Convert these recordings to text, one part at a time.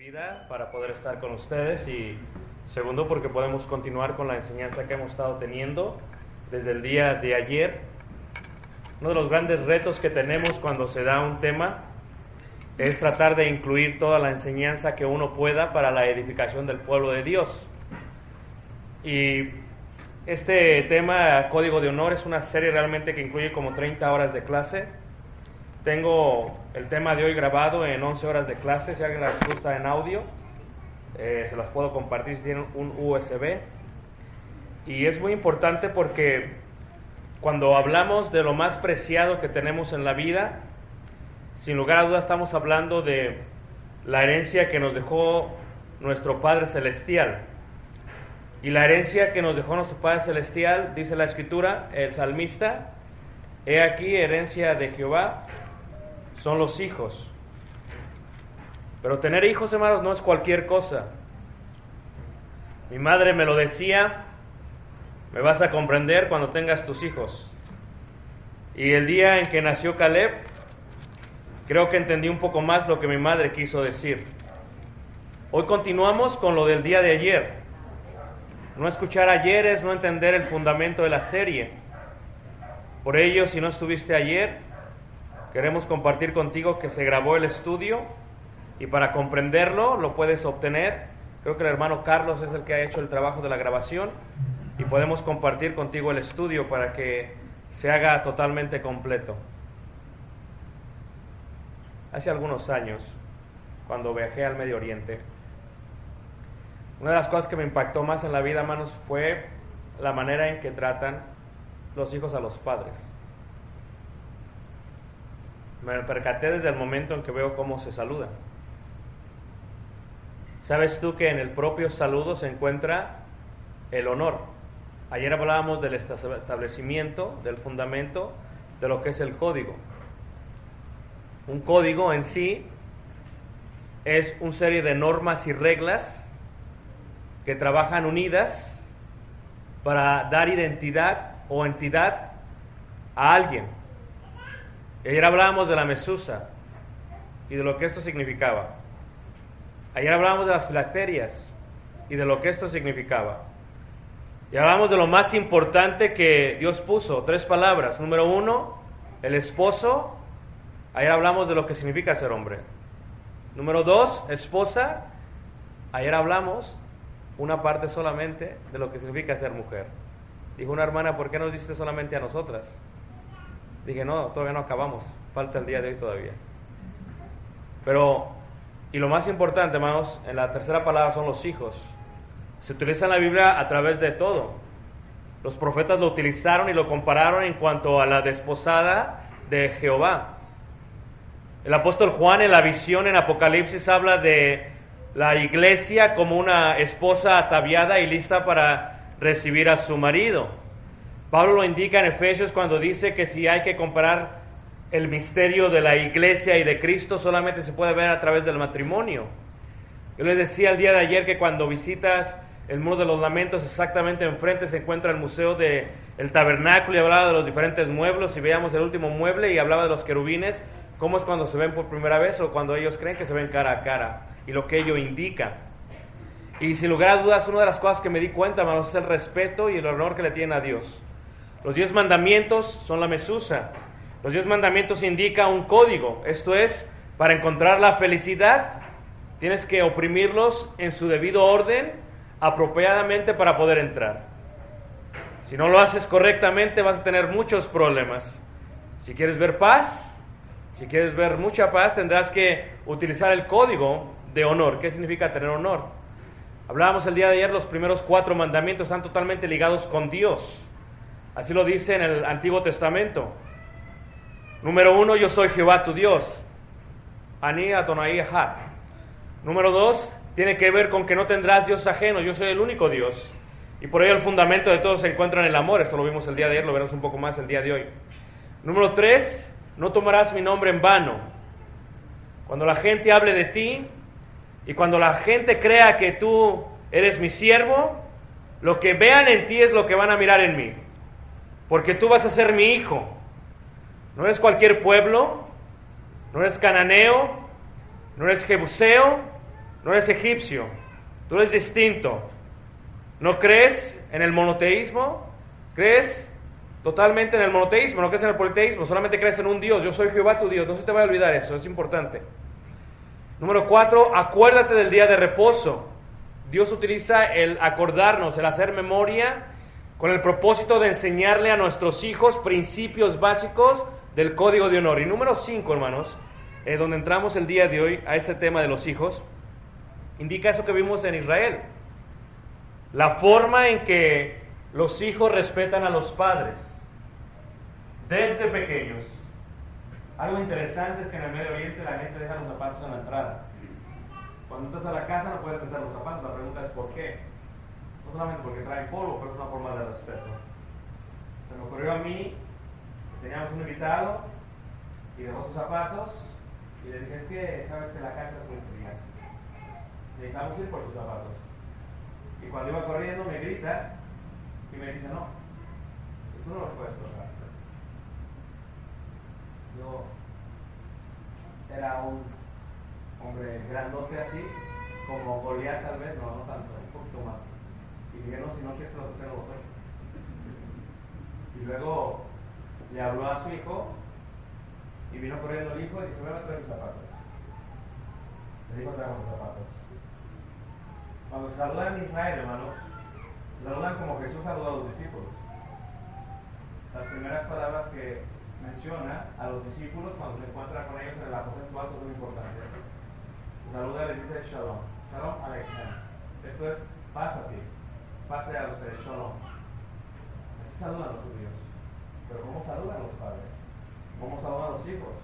vida para poder estar con ustedes y segundo porque podemos continuar con la enseñanza que hemos estado teniendo desde el día de ayer. Uno de los grandes retos que tenemos cuando se da un tema es tratar de incluir toda la enseñanza que uno pueda para la edificación del pueblo de Dios. Y este tema, Código de Honor, es una serie realmente que incluye como 30 horas de clase. Tengo el tema de hoy grabado en 11 horas de clase, si alguien las gusta en audio, eh, se las puedo compartir si tienen un USB. Y es muy importante porque cuando hablamos de lo más preciado que tenemos en la vida, sin lugar a dudas estamos hablando de la herencia que nos dejó nuestro Padre Celestial. Y la herencia que nos dejó nuestro Padre Celestial, dice la Escritura, el salmista, he aquí herencia de Jehová, son los hijos. Pero tener hijos, hermanos, no es cualquier cosa. Mi madre me lo decía, me vas a comprender cuando tengas tus hijos. Y el día en que nació Caleb, creo que entendí un poco más lo que mi madre quiso decir. Hoy continuamos con lo del día de ayer. No escuchar ayer es no entender el fundamento de la serie. Por ello, si no estuviste ayer, queremos compartir contigo que se grabó el estudio y para comprenderlo lo puedes obtener. Creo que el hermano Carlos es el que ha hecho el trabajo de la grabación y podemos compartir contigo el estudio para que se haga totalmente completo. Hace algunos años, cuando viajé al Medio Oriente, una de las cosas que me impactó más en la vida, hermanos, fue la manera en que tratan los hijos a los padres. Me percaté desde el momento en que veo cómo se saludan. ¿Sabes tú que en el propio saludo se encuentra el honor? Ayer hablábamos del establecimiento, del fundamento, de lo que es el código. Un código en sí es una serie de normas y reglas que trabajan unidas para dar identidad o entidad a alguien. Ayer hablábamos de la mesusa y de lo que esto significaba. Ayer hablábamos de las filacterias y de lo que esto significaba. Y hablamos de lo más importante que Dios puso, tres palabras. Número uno, el esposo. Ayer hablamos de lo que significa ser hombre. Número dos, esposa. Ayer hablamos una parte solamente de lo que significa ser mujer. Dijo una hermana, ¿por qué nos diste solamente a nosotras? Dije, no, todavía no acabamos, falta el día de hoy todavía. Pero, y lo más importante, hermanos, en la tercera palabra son los hijos. Se utiliza en la Biblia a través de todo. Los profetas lo utilizaron y lo compararon en cuanto a la desposada de Jehová. El apóstol Juan en la visión en Apocalipsis habla de la iglesia como una esposa ataviada y lista para recibir a su marido. Pablo lo indica en Efesios cuando dice que si hay que comparar el misterio de la iglesia y de Cristo solamente se puede ver a través del matrimonio. Yo les decía el día de ayer que cuando visitas el Muro de los Lamentos, exactamente enfrente se encuentra el Museo del el Tabernáculo y hablaba de los diferentes muebles y veíamos el último mueble y hablaba de los querubines, cómo es cuando se ven por primera vez o cuando ellos creen que se ven cara a cara y lo que ello indica. Y sin lugar a dudas, una de las cosas que me di cuenta, hermanos, es el respeto y el honor que le tienen a Dios. Los diez mandamientos son la mesusa. Los diez mandamientos indican un código. Esto es, para encontrar la felicidad, tienes que oprimirlos en su debido orden, apropiadamente para poder entrar. Si no lo haces correctamente, vas a tener muchos problemas. Si quieres ver paz, si quieres ver mucha paz, tendrás que utilizar el código de honor. ¿Qué significa tener honor? Hablábamos el día de ayer, los primeros cuatro mandamientos están totalmente ligados con Dios. Así lo dice en el Antiguo Testamento. Número uno, yo soy Jehová tu Dios. Ani Adonai. Número dos, tiene que ver con que no tendrás Dios ajeno, yo soy el único Dios. Y por ello el fundamento de todo se encuentra en el amor, esto lo vimos el día de ayer, lo veremos un poco más el día de hoy. Número tres, no tomarás mi nombre en vano. Cuando la gente hable de ti y cuando la gente crea que tú eres mi siervo, lo que vean en ti es lo que van a mirar en mí. Porque tú vas a ser mi hijo. No eres cualquier pueblo, no eres cananeo, no eres jebuseo, no eres egipcio, tú eres distinto. ¿No crees en el monoteísmo? ¿Crees totalmente en el monoteísmo? ¿No crees en el politeísmo? Solamente crees en un Dios. Yo soy Jehová tu Dios. No se te vaya a olvidar eso, es importante. Número cuatro, acuérdate del día de reposo. Dios utiliza el acordarnos, el hacer memoria, con el propósito de enseñarle a nuestros hijos principios básicos del código de honor. Y número cinco, hermanos, eh, donde entramos el día de hoy a este tema de los hijos, indica eso que vimos en Israel. La forma en que los hijos respetan a los padres desde pequeños. Algo interesante es que en el Medio Oriente la gente deja los zapatos en la entrada. Cuando entras a la casa no puedes meter los zapatos, la pregunta es ¿por qué? No solamente porque traen polvo, pero es una forma de respeto. Se me ocurrió a mí, teníamos un invitado y dejó sus zapatos y le dije, es que sabes que la casa es muy fría. Necesitamos ir por tus zapatos. Y cuando iba corriendo me grita y me dice, no, tú no los puedes tocar. Yo era un hombre grandote así, como Goliat tal vez, no, no tanto, un poquito más. Y no, si no quieres que Y luego le habló a su hijo y vino corriendo el hijo y dice, voy a traer mis zapatos. Le dijo, traemos los zapatos. Cuando saludan en Israel, hermanos, saludan como Jesús saludó a los discípulos. Las primeras palabras que menciona a los discípulos cuando se encuentra con ellos en el aposento alto son importantes. Saluda y les dice Shalom. Shalom Alexem. Esto es ti. Pase a ustedes, Shalom. Así saludan los judíos. Pero ¿cómo saludan los padres? ¿Cómo saludan los hijos?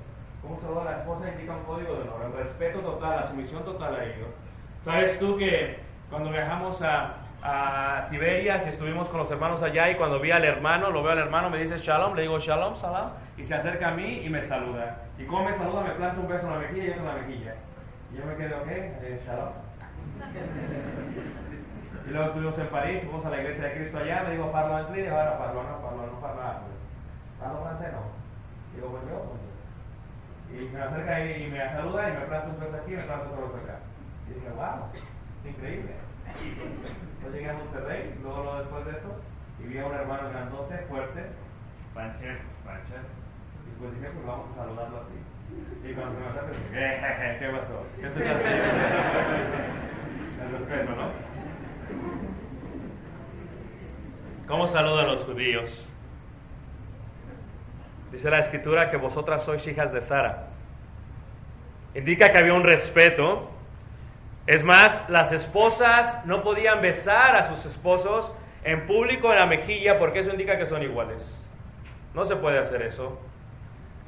¿Cómo saluda la esposa? Indica un código de honor, el respeto total, la sumisión total a ellos. ¿Sabes tú que cuando viajamos a, a Tiberias y estuvimos con los hermanos allá y cuando vi al hermano, lo veo al hermano, me dice shalom, le digo shalom, salam, y se acerca a mí y me saluda. Y como me saluda, me planta un beso en la mejilla y otro en la mejilla. Y yo me quedo, ok, eh, shalom. Y luego estuvimos en París, fuimos a la iglesia de Cristo allá, me digo, parlo en inglés, ahora parlo, no, parlo, no parlo Parlo francés, no. Digo, pues yo, pues Y me acerca y, me saluda y me planta un beso aquí y me planta otro acá. Y dije, wow increíble. Yo llegué a Monterrey, luego, luego después de eso, y vi a un hermano grandote, fuerte, Pancher, Pancher, y pues dije, pues vamos a saludarlo así. Y cuando se me acerca, dije, ¿qué pasó? ¿Qué te estás El respeto, ¿no? ¿Cómo saludan los judíos? Dice la escritura que vosotras sois hijas de Sara. Indica que había un respeto es más, las esposas no podían besar a sus esposos en público en la mejilla porque eso indica que son iguales. No se puede hacer eso.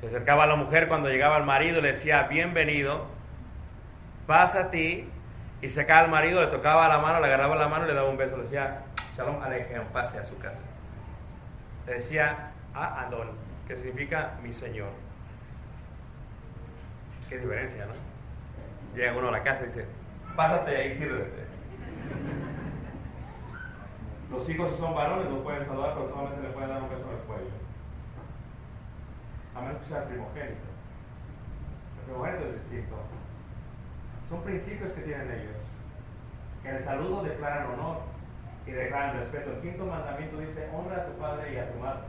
Se acercaba a la mujer cuando llegaba el marido le decía, bienvenido, pasa a ti, y se cae al marido, le tocaba la mano, le agarraba la mano y le daba un beso, le decía, shalom alejem, pase a su casa. Le decía, a Adon, que significa mi señor. Qué diferencia, ¿no? Llega uno a la casa y dice, pásate ahí, sírvete. Los hijos son varones no pueden saludar, pero solamente le pueden dar un beso en el cuello. A menos que sea primogénito. El primogénito es distinto. Son principios que tienen ellos. En el saludo declaran honor y declaran respeto. El quinto mandamiento dice, honra a tu padre y a tu madre.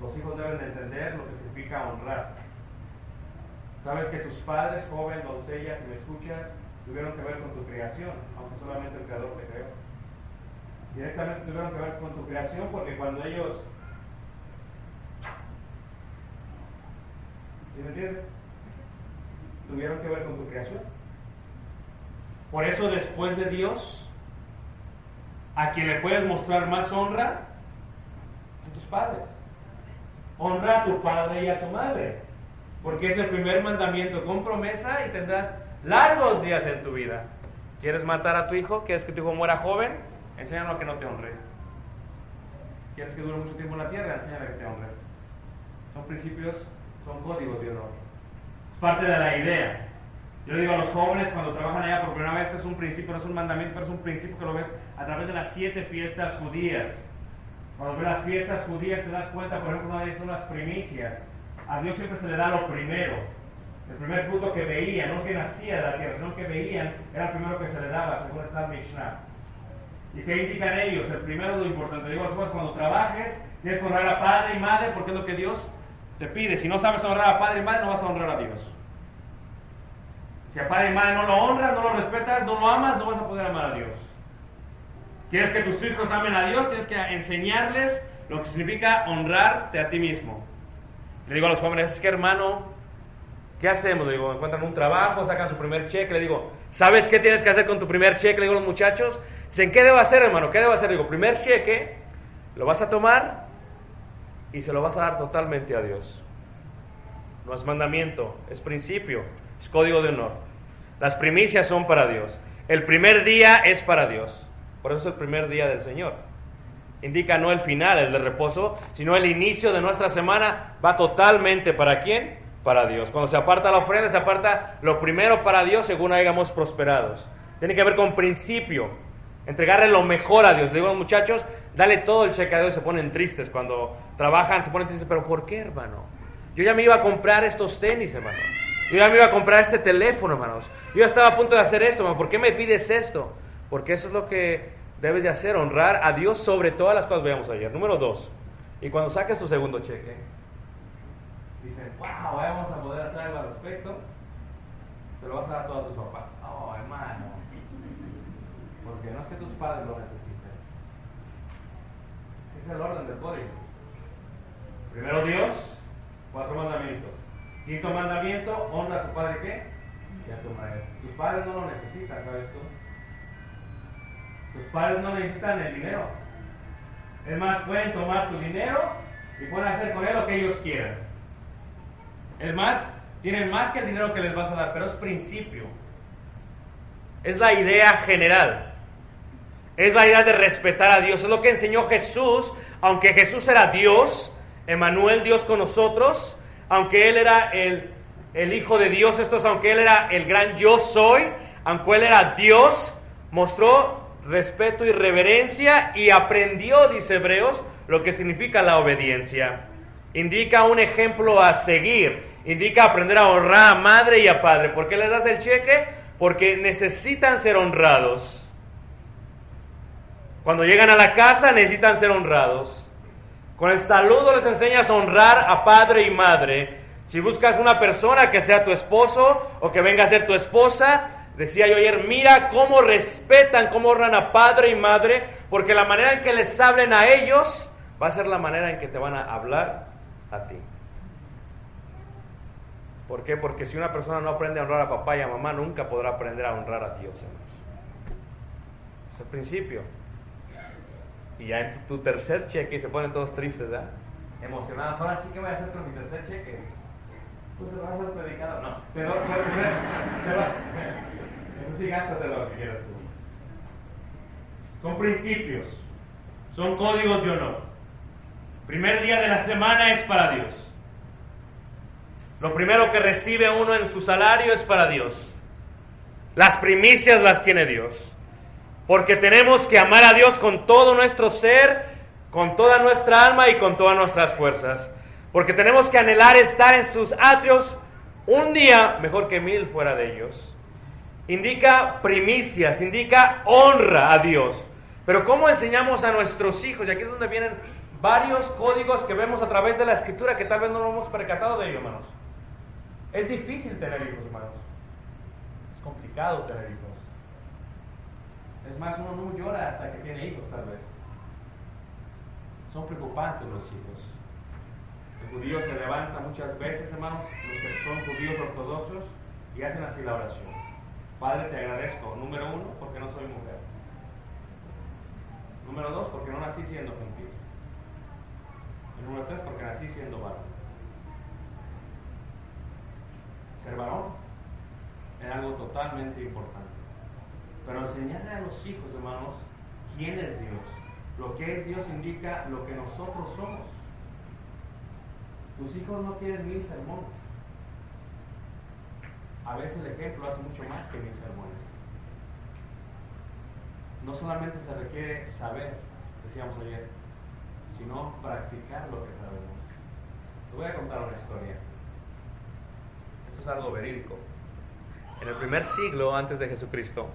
Los hijos deben entender lo que significa honrar. Sabes que tus padres, joven, doncella, si me escuchas, tuvieron que ver con tu creación, aunque solamente el Creador te creó. Directamente tuvieron que ver con tu creación porque cuando ellos... ¿Sí me entiendes? Tuvieron que ver con tu creación. Por eso después de Dios, a quien le puedes mostrar más honra, a tus padres. Honra a tu padre y a tu madre porque es el primer mandamiento con promesa y tendrás largos días en tu vida. ¿Quieres matar a tu hijo? ¿Quieres que tu hijo muera joven? Enséñalo a que no te honre. ¿Quieres que dure mucho tiempo en la tierra? Enséñale a que te honre. Son principios, son códigos de honor. Es parte de la idea. Yo digo a los jóvenes cuando trabajan allá por primera vez, es un principio, no es un mandamiento, pero es un principio que lo ves a través de las siete fiestas judías. Cuando ves las fiestas judías te das cuenta, por ejemplo, una de son las primicias. A Dios siempre se le da lo primero. El primer fruto que veían, no que nacía de la tierra, sino que veían, era el primero que se les daba, según está Mishnah. ¿Y qué indican ellos? El primero lo importante. Digo, después cuando trabajes, tienes que honrar a padre y madre porque es lo que Dios te pide. Si no sabes honrar a padre y madre, no vas a honrar a Dios. Si a padre y madre no lo honras, no lo respetas, no lo amas, no vas a poder amar a Dios. Quieres que tus hijos amen a Dios, tienes que enseñarles lo que significa honrarte a ti mismo. Le digo a los jóvenes, es que hermano, ¿qué hacemos? Le digo, encuentran un trabajo, sacan su primer cheque, le digo, ¿sabes qué tienes que hacer con tu primer cheque? Le digo a los muchachos, ¿en qué debo hacer, hermano? ¿Qué debo hacer? Le digo, primer cheque, lo vas a tomar y se lo vas a dar totalmente a Dios. No es mandamiento, es principio, es código de honor. Las primicias son para Dios. El primer día es para Dios. Por eso es el primer día del Señor. Indica no el final, el de reposo, sino el inicio de nuestra semana va totalmente para quién? Para Dios. Cuando se aparta la ofrenda, se aparta lo primero para Dios según hayamos prosperados. Tiene que ver con principio. Entregarle lo mejor a Dios. Le digo a los muchachos, dale todo el cheque a Dios. Se ponen tristes cuando trabajan, se ponen tristes. Pero ¿por qué, hermano? Yo ya me iba a comprar estos tenis, hermano. Yo ya me iba a comprar este teléfono, hermanos. Yo ya estaba a punto de hacer esto, hermano. ¿Por qué me pides esto? Porque eso es lo que debes de hacer, honrar a Dios sobre todas las cosas veamos ayer. Número dos, y cuando saques tu segundo cheque, dicen, wow, vamos a poder hacer algo al respecto, te lo vas a dar a todos tus papás. Oh, hermano, porque no es que tus padres lo necesiten. Es el orden del código. Primero Dios, cuatro mandamientos. Quinto mandamiento, honra a tu padre qué? Y a tu madre. Tus padres no lo necesitan, ¿sabes tú? Tus padres no necesitan el dinero. Es más, pueden tomar tu dinero y pueden hacer con él lo que ellos quieran. Es más, tienen más que el dinero que les vas a dar, pero es principio. Es la idea general. Es la idea de respetar a Dios. Es lo que enseñó Jesús, aunque Jesús era Dios, Emanuel Dios con nosotros, aunque Él era el, el Hijo de Dios, esto es, aunque Él era el gran yo soy, aunque Él era Dios, mostró respeto y reverencia y aprendió, dice Hebreos, lo que significa la obediencia. Indica un ejemplo a seguir, indica aprender a honrar a madre y a padre. ¿Por qué les das el cheque? Porque necesitan ser honrados. Cuando llegan a la casa necesitan ser honrados. Con el saludo les enseñas a honrar a padre y madre. Si buscas una persona que sea tu esposo o que venga a ser tu esposa, Decía yo ayer, mira cómo respetan, cómo honran a padre y madre, porque la manera en que les hablen a ellos va a ser la manera en que te van a hablar a ti. ¿Por qué? Porque si una persona no aprende a honrar a papá y a mamá, nunca podrá aprender a honrar a Dios. Es el principio. Y ya en tu tercer cheque se ponen todos tristes, ¿verdad? Emocionados. Ahora sí que voy a hacer con mi tercer cheque. Pues se va a hacer predicado. No, se va, se va. Eso. Son principios, son códigos de honor. Primer día de la semana es para Dios. Lo primero que recibe uno en su salario es para Dios. Las primicias las tiene Dios. Porque tenemos que amar a Dios con todo nuestro ser, con toda nuestra alma y con todas nuestras fuerzas. Porque tenemos que anhelar estar en sus atrios un día mejor que mil fuera de ellos indica primicias, indica honra a Dios. Pero ¿cómo enseñamos a nuestros hijos? Y aquí es donde vienen varios códigos que vemos a través de la escritura que tal vez no nos hemos percatado de ello, hermanos. Es difícil tener hijos, hermanos. Es complicado tener hijos. Es más, uno no llora hasta que tiene hijos, tal vez. Son preocupantes los hijos. El judío se levanta muchas veces, hermanos, los que son judíos ortodoxos, y hacen así la oración. Padre, te agradezco, número uno, porque no soy mujer. Número dos, porque no nací siendo gentil. Y número tres, porque nací siendo varón. Ser varón es algo totalmente importante. Pero enseñarle a los hijos, hermanos, quién es Dios. Lo que es Dios indica lo que nosotros somos. Tus hijos no quieren mil sermones a veces el ejemplo hace mucho más que mil sermones. No solamente se requiere saber, decíamos ayer, sino practicar lo que sabemos. Te voy a contar una historia. Esto es algo verídico. En el primer siglo antes de Jesucristo,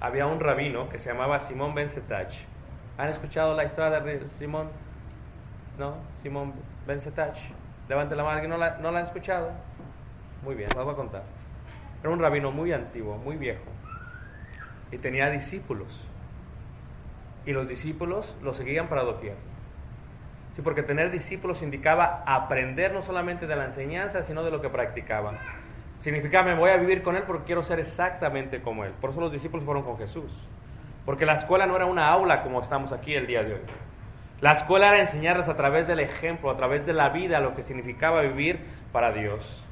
había un rabino que se llamaba Simón Ben Setach. ¿Han escuchado la historia de Simón? ¿No? Simón Ben Setach. Levante la mano, no la, no la han escuchado? Muy bien, voy a contar. Era un rabino muy antiguo, muy viejo. Y tenía discípulos. Y los discípulos lo seguían para doquier. Sí, porque tener discípulos indicaba aprender no solamente de la enseñanza, sino de lo que practicaban. Significaba, me voy a vivir con Él porque quiero ser exactamente como Él. Por eso los discípulos fueron con Jesús. Porque la escuela no era una aula como estamos aquí el día de hoy. La escuela era enseñarles a través del ejemplo, a través de la vida, lo que significaba vivir para Dios.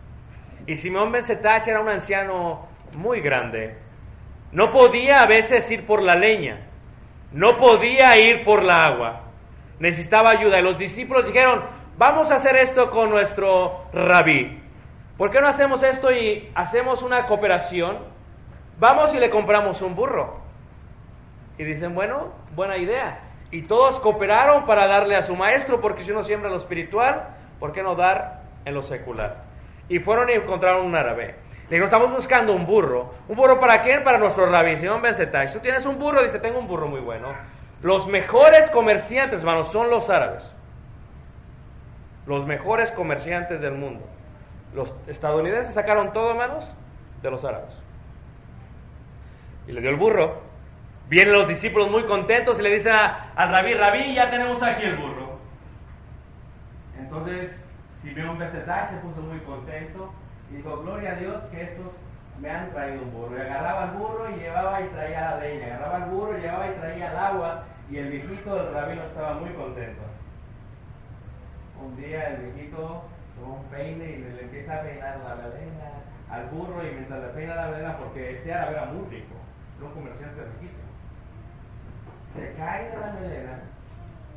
Y Simón Ben era un anciano muy grande. No podía a veces ir por la leña. No podía ir por la agua. Necesitaba ayuda. Y los discípulos dijeron, vamos a hacer esto con nuestro rabí. ¿Por qué no hacemos esto y hacemos una cooperación? Vamos y le compramos un burro. Y dicen, bueno, buena idea. Y todos cooperaron para darle a su maestro, porque si uno siembra lo espiritual, ¿por qué no dar en lo secular? Y fueron y encontraron un árabe. Le dijeron, estamos buscando un burro. ¿Un burro para quién? Para nuestro rabí, Simón Ben ¿Tú tienes un burro? Dice, tengo un burro muy bueno. Los mejores comerciantes, hermanos, son los árabes. Los mejores comerciantes del mundo. Los estadounidenses sacaron todo, hermanos, de los árabes. Y le dio el burro. Vienen los discípulos muy contentos y le dicen al rabí, rabí, ya tenemos aquí el burro. Entonces, Simeón Besetai se puso muy contento y dijo, gloria a Dios que estos me han traído un burro. Y agarraba el burro y llevaba y traía la leña. Agarraba el burro y llevaba y traía el agua. Y el viejito del rabino estaba muy contento. Un día el viejito tomó un peine y le, empieza a peinar la melena al burro y mientras le peina la melena, porque este árabe era muy rico, era un comerciante riquísimo se cae de la melena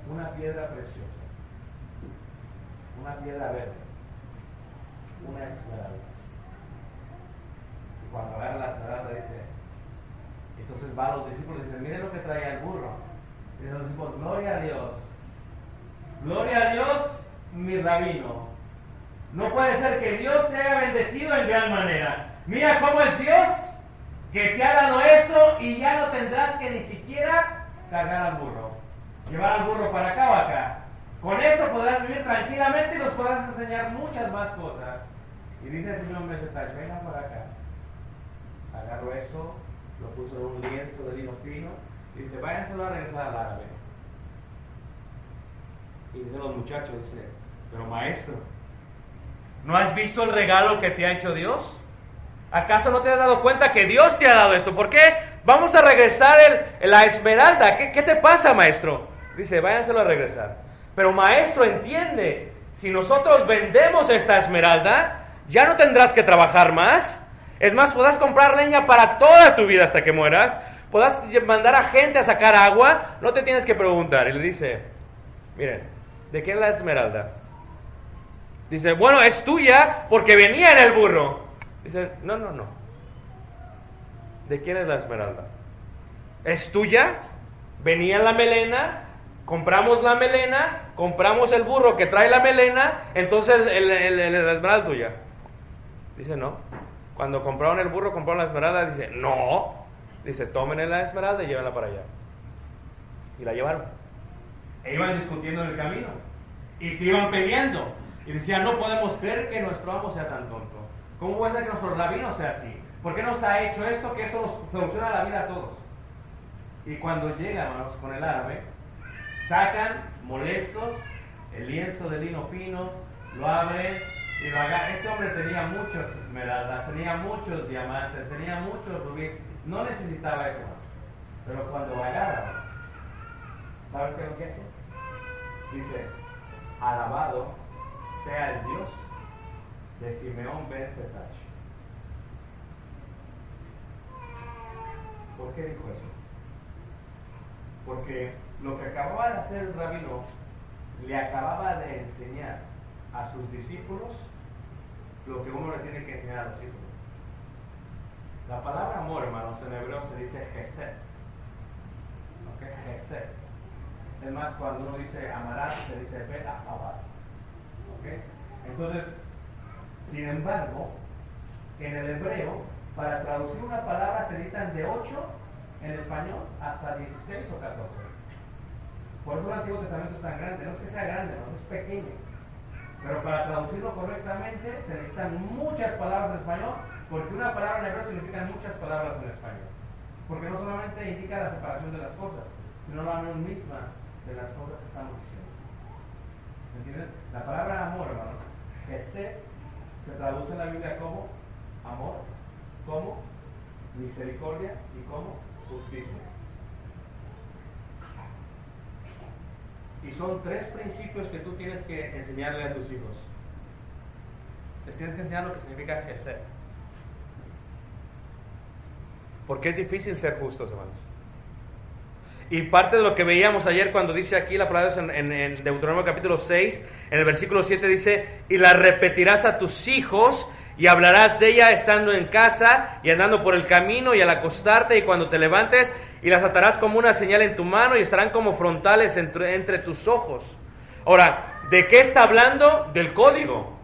una piedra preciosa, una piedra verde, una esmeralda. Y cuando agarra la esmeralda dice, entonces va a los discípulos y dice, miren lo que trae el burro. Y los discípulos, gloria a Dios. Gloria a Dios, mi rabino. No puede ser que Dios te haya bendecido en gran manera. Mira cómo es Dios que te ha dado eso y ya no tendrás que ni siquiera cargar al burro, llevar al burro para acá o acá. Con eso podrás vivir tranquilamente y nos podrás enseñar muchas más cosas. Y dice el Señor Mesetai, venga por acá. Agarro eso, lo puso en un lienzo de lino fino y dice, váyanselo a regresar al árabe. Y dice los muchachos, dice, pero maestro, ¿no has visto el regalo que te ha hecho Dios? ¿Acaso no te has dado cuenta que Dios te ha dado esto? ¿Por qué? Vamos a regresar el, la esmeralda. ¿Qué, ¿Qué, te pasa, maestro? Dice, váyanselo a regresar. Pero maestro, entiende, si nosotros vendemos esta esmeralda, ya no tendrás que trabajar más. Es más, podrás comprar leña para toda tu vida hasta que mueras. Podrás mandar a gente a sacar agua. No te tienes que preguntar. Y le dice, miren, ¿de qué es la esmeralda? Dice, bueno, es tuya porque venía en el burro. Dice, no, no, no. ¿De quién es la esmeralda? ¿Es tuya? Venía en la melena, compramos la melena, compramos el burro que trae la melena, entonces el, la esmeralda es tuya. Dice, no. Cuando compraron el burro, compraron la esmeralda, dice, no. Dice, tomen la esmeralda y llévenla para allá. Y la llevaron. E iban discutiendo en el camino. Y se iban peleando. Y decían, no podemos creer que nuestro amo sea tan tonto. ¿Cómo ser que nuestro rabino sea así? ¿Por qué nos ha hecho esto? Que esto nos soluciona la vida a todos. Y cuando llegan con el árabe, sacan molestos el lienzo de lino fino, lo abren y lo agarran. Este hombre tenía muchos esmeraldas, tenía muchos diamantes, tenía muchos rubíes. No necesitaba eso. Pero cuando agarran, ¿sabes qué es lo que hace? Dice, alabado sea el Dios de Simeón Ben Setach. ¿Por qué dijo eso? Porque lo que acababa de hacer el rabino le acababa de enseñar a sus discípulos lo que uno le tiene que enseñar a los hijos. La palabra amor, hermanos, en hebreo se dice gesed. ¿Ok? Gesed. Es más, cuando uno dice amarás, se dice bet ¿Ok? Entonces, sin embargo, en el hebreo, para traducir una palabra se necesitan de 8 en español hasta 16 o 14. Por eso el Antiguo Testamento es tan grande. No es que sea grande, no es pequeño. Pero para traducirlo correctamente se necesitan muchas palabras en español, porque una palabra en hebreo significa muchas palabras en español. Porque no solamente indica la separación de las cosas, sino la unión misma de las cosas que estamos diciendo. ¿Entienden? La palabra amor, hermanos, ese se traduce en la Biblia como amor, como misericordia y como justicia. Y son tres principios que tú tienes que enseñarle a tus hijos. Les tienes que enseñar lo que significa ser. Porque es difícil ser justos, hermanos. Y parte de lo que veíamos ayer cuando dice aquí la palabra en, en, Deuteronomio capítulo 6, en el versículo 7 dice, y la repetirás a tus hijos y hablarás de ella estando en casa y andando por el camino y al acostarte y cuando te levantes y las atarás como una señal en tu mano y estarán como frontales entre, entre tus ojos. Ahora, ¿de qué está hablando? Del código.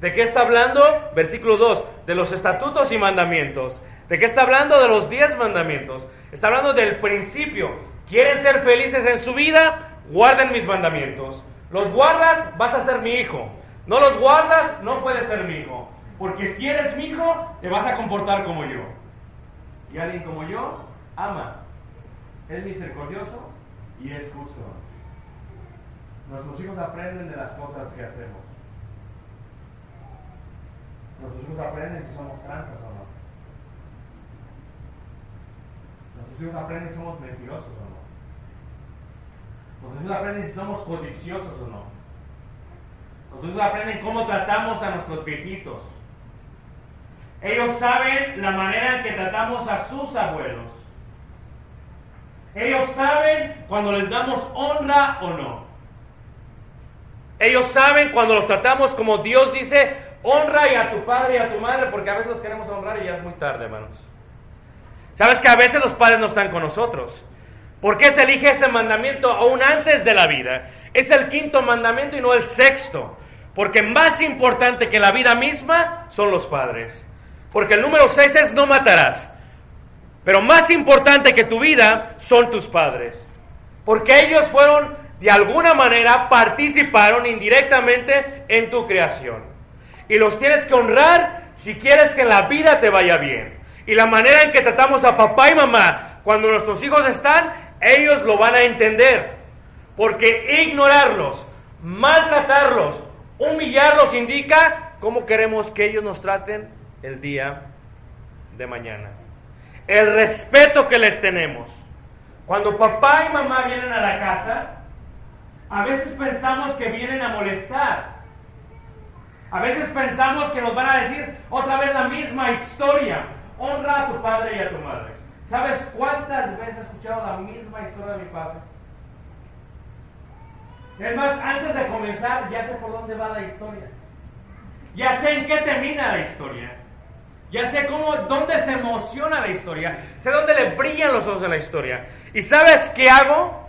¿De qué está hablando? Versículo 2, de los estatutos y mandamientos. ¿De qué está hablando? De los diez mandamientos. Está hablando del principio. ¿Quieren ser felices en su vida? Guarden mis mandamientos. Los guardas, vas a ser mi hijo. No los guardas, no puedes ser mi hijo. Porque si eres mi hijo, te vas a comportar como yo. Y alguien como yo ama, es misericordioso y es justo. Nuestros hijos aprenden de las cosas que hacemos. Nuestros hijos aprenden si somos tranzas o no. Nuestros hijos aprenden si somos mentirosos o no. Nuestros hijos aprenden si somos codiciosos o no. Nuestros hijos aprenden cómo tratamos a nuestros viejitos. Ellos saben la manera en que tratamos a sus abuelos. Ellos saben cuando les damos honra o no. Ellos saben cuando los tratamos como Dios dice, honra y a tu padre y a tu madre, porque a veces los queremos honrar y ya es muy tarde, hermanos. Sabes que a veces los padres no están con nosotros. ¿Por qué se elige ese mandamiento aún antes de la vida? Es el quinto mandamiento y no el sexto. Porque más importante que la vida misma son los padres. Porque el número 6 es no matarás. Pero más importante que tu vida son tus padres. Porque ellos fueron, de alguna manera, participaron indirectamente en tu creación. Y los tienes que honrar si quieres que la vida te vaya bien. Y la manera en que tratamos a papá y mamá cuando nuestros hijos están, ellos lo van a entender. Porque ignorarlos, maltratarlos, humillarlos indica cómo queremos que ellos nos traten el día de mañana. El respeto que les tenemos. Cuando papá y mamá vienen a la casa, a veces pensamos que vienen a molestar. A veces pensamos que nos van a decir otra vez la misma historia. Honra a tu padre y a tu madre. ¿Sabes cuántas veces he escuchado la misma historia de mi padre? Es más, antes de comenzar ya sé por dónde va la historia. Ya sé en qué termina la historia. Ya sé cómo, dónde se emociona la historia. Sé dónde le brillan los ojos de la historia. ¿Y sabes qué hago?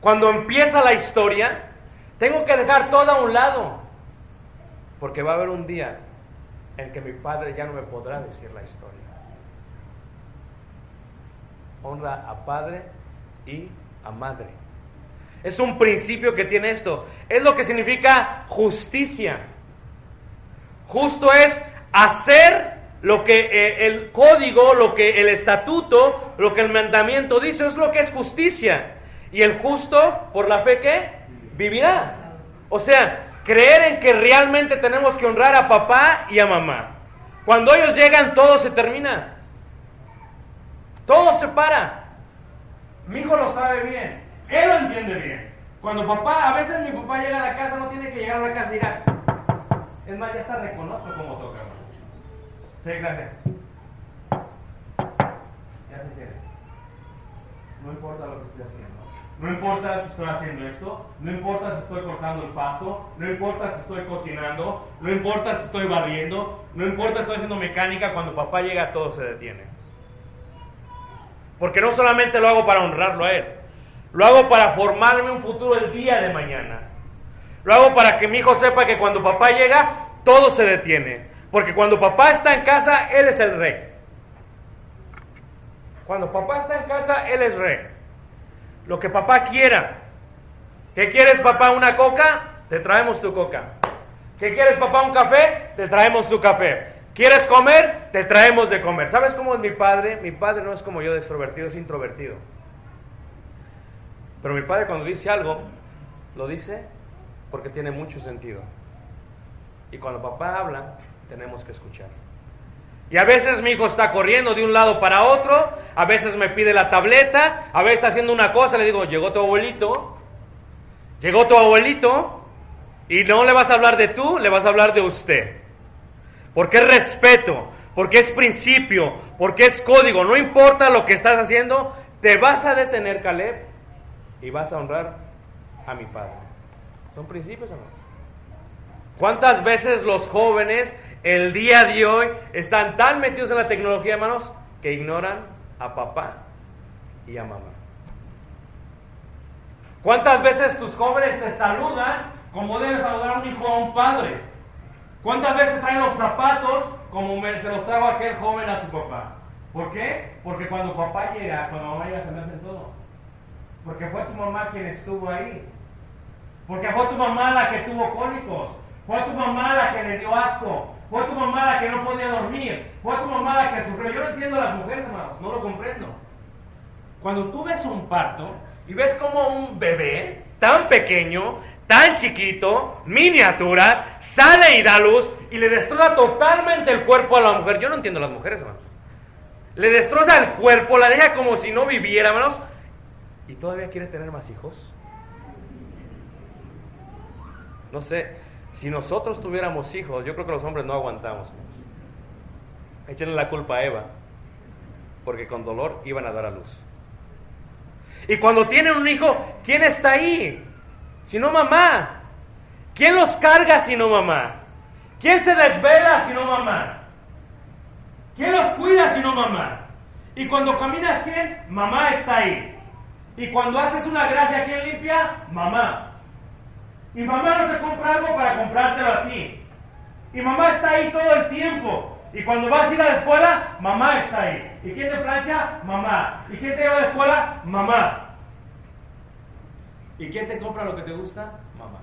Cuando empieza la historia, tengo que dejar todo a un lado. Porque va a haber un día en que mi padre ya no me podrá decir la historia. Honra a padre y a madre. Es un principio que tiene esto. Es lo que significa justicia. Justo es hacer lo que eh, el código, lo que el estatuto, lo que el mandamiento dice, es lo que es justicia. Y el justo, por la fe que vivirá. O sea, creer en que realmente tenemos que honrar a papá y a mamá. Cuando ellos llegan, todo se termina. Todo se para. Mi hijo lo sabe bien. Él lo entiende bien. Cuando papá, a veces mi papá llega a la casa, no tiene que llegar a la casa y dirá, es más, ya está reconozco como toca. Sí, gracias. Ya entiende. No importa lo que estoy haciendo. No importa si estoy haciendo esto, no importa si estoy cortando el pasto, no importa si estoy cocinando, no importa si estoy barriendo, no importa si estoy haciendo mecánica, cuando papá llega todo se detiene. Porque no solamente lo hago para honrarlo a él, lo hago para formarme un futuro el día de mañana. Lo hago para que mi hijo sepa que cuando papá llega, todo se detiene. Porque cuando papá está en casa, él es el rey. Cuando papá está en casa, él es rey. Lo que papá quiera. ¿Qué quieres, papá? ¿Una coca? Te traemos tu coca. ¿Qué quieres, papá? ¿Un café? Te traemos tu café. ¿Quieres comer? Te traemos de comer. ¿Sabes cómo es mi padre? Mi padre no es como yo de extrovertido, es introvertido. Pero mi padre cuando dice algo, lo dice porque tiene mucho sentido. Y cuando papá habla, tenemos que escuchar. Y a veces mi hijo está corriendo de un lado para otro, a veces me pide la tableta, a veces está haciendo una cosa, le digo, llegó tu abuelito, llegó tu abuelito, y no le vas a hablar de tú, le vas a hablar de usted. Porque es respeto, porque es principio, porque es código, no importa lo que estás haciendo, te vas a detener, Caleb, y vas a honrar a mi padre. Son principios, hermanos. ¿Cuántas veces los jóvenes el día de hoy están tan metidos en la tecnología, hermanos, que ignoran a papá y a mamá? ¿Cuántas veces tus jóvenes te saludan como debe saludar un hijo a un padre? ¿Cuántas veces traen los zapatos como se los trajo aquel joven a su papá? ¿Por qué? Porque cuando papá llega, cuando mamá llega, se me hacen todo. Porque fue tu mamá quien estuvo ahí. Porque fue tu mamá la que tuvo cólicos. Fue tu mamá la que le dio asco. Fue tu mamá la que no podía dormir. Fue tu mamá la que sufrió. Yo no entiendo a las mujeres, hermanos. No lo comprendo. Cuando tú ves un parto y ves como un bebé tan pequeño, tan chiquito, miniatura, sale y da luz y le destroza totalmente el cuerpo a la mujer. Yo no entiendo a las mujeres, hermanos. Le destroza el cuerpo, la deja como si no viviera, hermanos. ¿Y todavía quiere tener más hijos? No sé, si nosotros tuviéramos hijos, yo creo que los hombres no aguantamos. Échenle la culpa a Eva, porque con dolor iban a dar a luz. Y cuando tienen un hijo, ¿quién está ahí? Si no mamá. ¿Quién los carga si no mamá? ¿Quién se desvela si no mamá? ¿Quién los cuida si no mamá? Y cuando caminas, ¿quién? Mamá está ahí. Y cuando haces una gracia, ¿quién limpia? Mamá. Y mamá no se compra algo para comprártelo a ti. Y mamá está ahí todo el tiempo. Y cuando vas a ir a la escuela, mamá está ahí. ¿Y quién te plancha? Mamá. ¿Y quién te lleva a la escuela? Mamá. ¿Y quién te compra lo que te gusta? Mamá.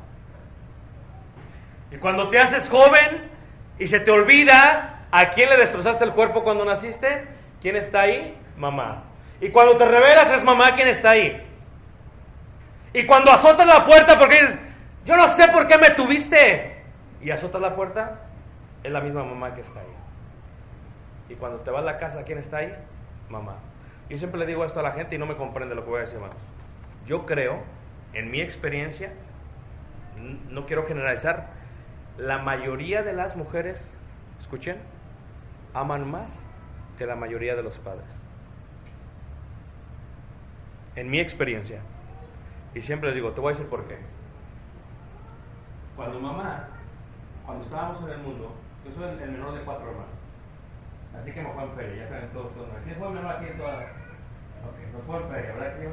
Y cuando te haces joven y se te olvida a quién le destrozaste el cuerpo cuando naciste, ¿quién está ahí? Mamá. Y cuando te revelas es mamá quien está ahí. Y cuando azotas la puerta porque dices, yo no sé por qué me tuviste. Y azotas la puerta, es la misma mamá que está ahí. Y cuando te vas a la casa, ¿quién está ahí? Mamá. Yo siempre le digo esto a la gente y no me comprende lo que voy a decir, hermanos. Yo creo, en mi experiencia, no quiero generalizar, la mayoría de las mujeres, escuchen, aman más que la mayoría de los padres. En mi experiencia. Y siempre les digo, te voy a decir por qué. Cuando mamá, cuando estábamos en el mundo, yo soy el, menor de cuatro hermanos. Así que me fue en feria, ya saben todos. todos. ¿Quién fue el menor aquí en toda Ok, nos fue en feria, ¿verdad que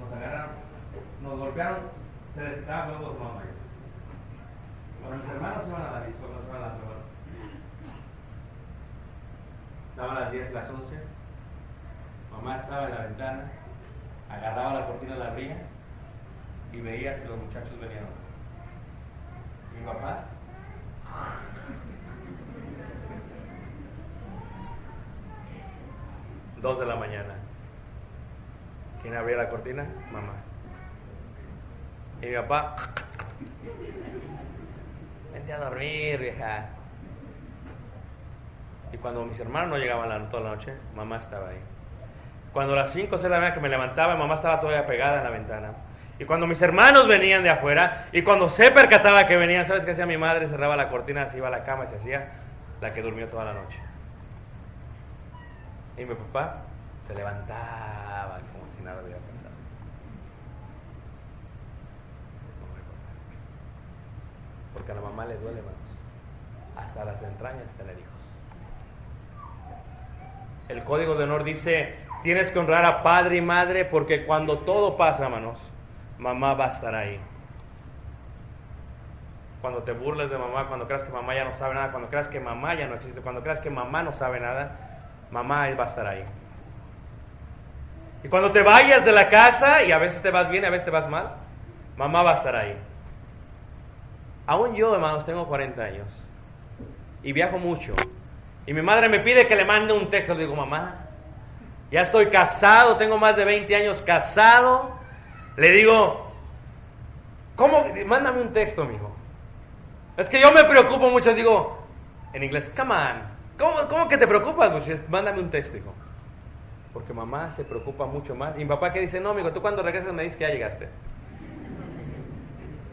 Nos agarraron, nos golpearon, se les quitaban los dos mamá. Cuando mis hermanos iban a la disco, cuando iban a la prueba. Estaban las 10, las 11. Mamá estaba en la ventana, agarraba la cortina de la ría y veía si los muchachos venían papá. Dos de la mañana. ¿Quién abría la cortina? Mamá. Y mi papá. Vente a dormir, vieja. Y cuando mis hermanos no llegaban toda la noche, mamá estaba ahí. Cuando a las 5 o 6 de la mañana que me levantaba, mamá estaba todavía pegada en la ventana. Y cuando mis hermanos venían de afuera, y cuando se percataba que venían, ¿sabes qué hacía mi madre? Cerraba la cortina, se iba a la cama y se hacía la que durmió toda la noche. Y mi papá se levantaba como si nada hubiera pasado. Porque a la mamá le duele, hermanos. Hasta las entrañas tener hijos. El código de honor dice, tienes que honrar a padre y madre porque cuando todo pasa, hermanos, mamá va a estar ahí. cuando te burles de mamá, cuando creas que mamá ya no sabe nada, cuando creas que mamá ya no existe, cuando creas que mamá no sabe nada, mamá va a estar ahí. Y cuando te vayas de la casa, y a veces te vas bien, a veces te vas mal, mamá va a estar ahí. Aún yo, hermanos, tengo 40 años y viajo mucho. Y mi madre me pide que le mande un texto. Le digo, mamá, ya estoy casado, tengo más de 20 años casado. Le digo, ¿cómo? Mándame un texto, mijo. Es que yo me preocupo mucho, digo, en inglés, come on. ¿Cómo, cómo que te preocupas? Pues mándame un texto, hijo. Porque mamá se preocupa mucho más. Y mi papá que dice, no, amigo, tú cuando regresas me dices que ya llegaste.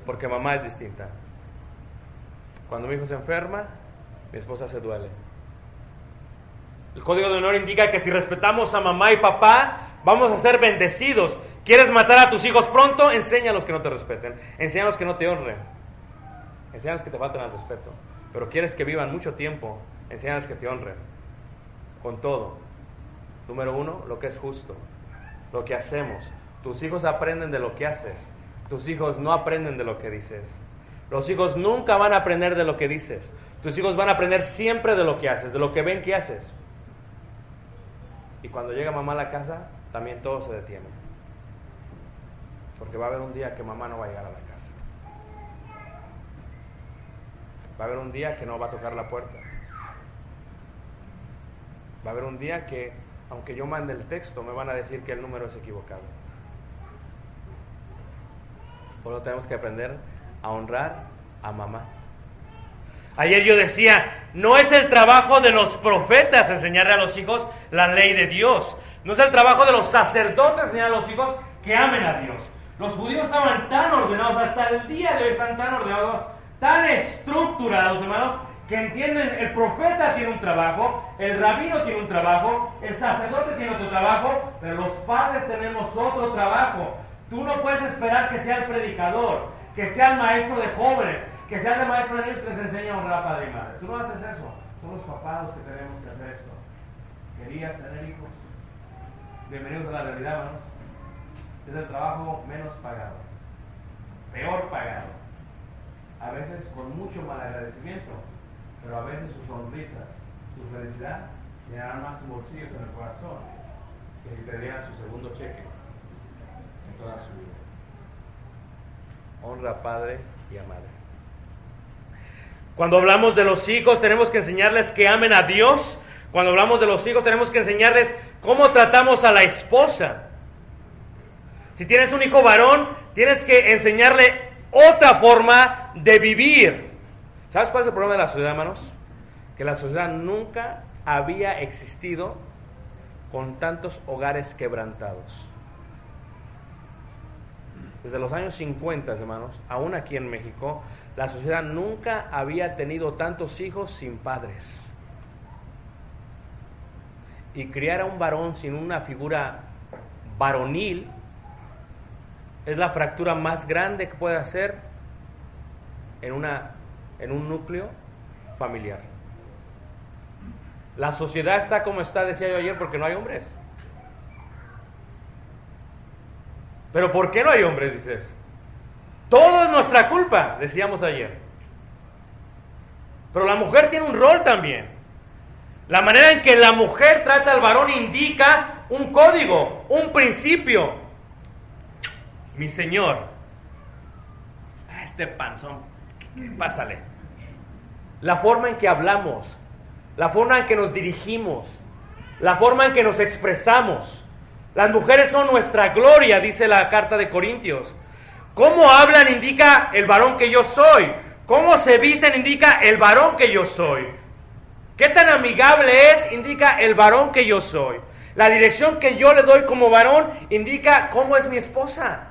Porque mamá es distinta. Cuando mi hijo se enferma, mi esposa se duele. El código de honor indica que si respetamos a mamá y papá, vamos a ser bendecidos. ¿Quieres matar a tus hijos pronto? Enséñalos que no te respeten. Enséñalos que no te honren. Enséñalos que te falten al respeto. Pero quieres que vivan mucho tiempo, enséñalos que te honren. Con todo. Número uno, lo que es justo. Lo que hacemos. Tus hijos aprenden de lo que haces. Tus hijos no aprenden de lo que dices. Los hijos nunca van a aprender de lo que dices. Tus hijos van a aprender siempre de lo que haces, de lo que ven que haces. Y cuando llega mamá a la casa, también todo se detiene. Porque va a haber un día que mamá no va a llegar a la casa. Va a haber un día que no va a tocar la puerta. Va a haber un día que, aunque yo mande el texto, me van a decir que el número es equivocado. Por lo tenemos que aprender a honrar a mamá. Ayer yo decía, no es el trabajo de los profetas enseñarle a los hijos la ley de Dios. No es el trabajo de los sacerdotes enseñar a los hijos que amen a Dios. Los judíos estaban tan ordenados, hasta el día de hoy están tan ordenados, tan estructurados, hermanos, que entienden, el profeta tiene un trabajo, el rabino tiene un trabajo, el sacerdote tiene otro trabajo, pero los padres tenemos otro trabajo. Tú no puedes esperar que sea el predicador, que sea el maestro de jóvenes, que sea el maestro de niños que les enseña a honrar a padre y madre. Tú no haces eso. Son los papás los que tenemos que hacer esto. ¿Querías tener hijos? Bienvenidos a la realidad, hermanos. Es el trabajo menos pagado. Peor pagado. A veces con mucho mal agradecimiento, pero a veces su sonrisa, su felicidad, llenarán más tus bolsillos en el corazón que si te su segundo cheque en toda su vida honra a padre y a madre. Cuando hablamos de los hijos tenemos que enseñarles que amen a Dios. Cuando hablamos de los hijos tenemos que enseñarles cómo tratamos a la esposa. Si tienes un hijo varón, tienes que enseñarle otra forma de vivir. ¿Sabes cuál es el problema de la sociedad, hermanos? Que la sociedad nunca había existido con tantos hogares quebrantados. Desde los años 50, hermanos, aún aquí en México, la sociedad nunca había tenido tantos hijos sin padres. Y criar a un varón sin una figura varonil es la fractura más grande que puede hacer en, una, en un núcleo familiar. La sociedad está como está, decía yo ayer, porque no hay hombres. Pero ¿por qué no hay hombres, dices? Todo es nuestra culpa, decíamos ayer. Pero la mujer tiene un rol también. La manera en que la mujer trata al varón indica un código, un principio. Mi Señor, este panzón, pásale. La forma en que hablamos, la forma en que nos dirigimos, la forma en que nos expresamos. Las mujeres son nuestra gloria, dice la carta de Corintios. Cómo hablan indica el varón que yo soy. Cómo se visten indica el varón que yo soy. Qué tan amigable es indica el varón que yo soy. La dirección que yo le doy como varón indica cómo es mi esposa.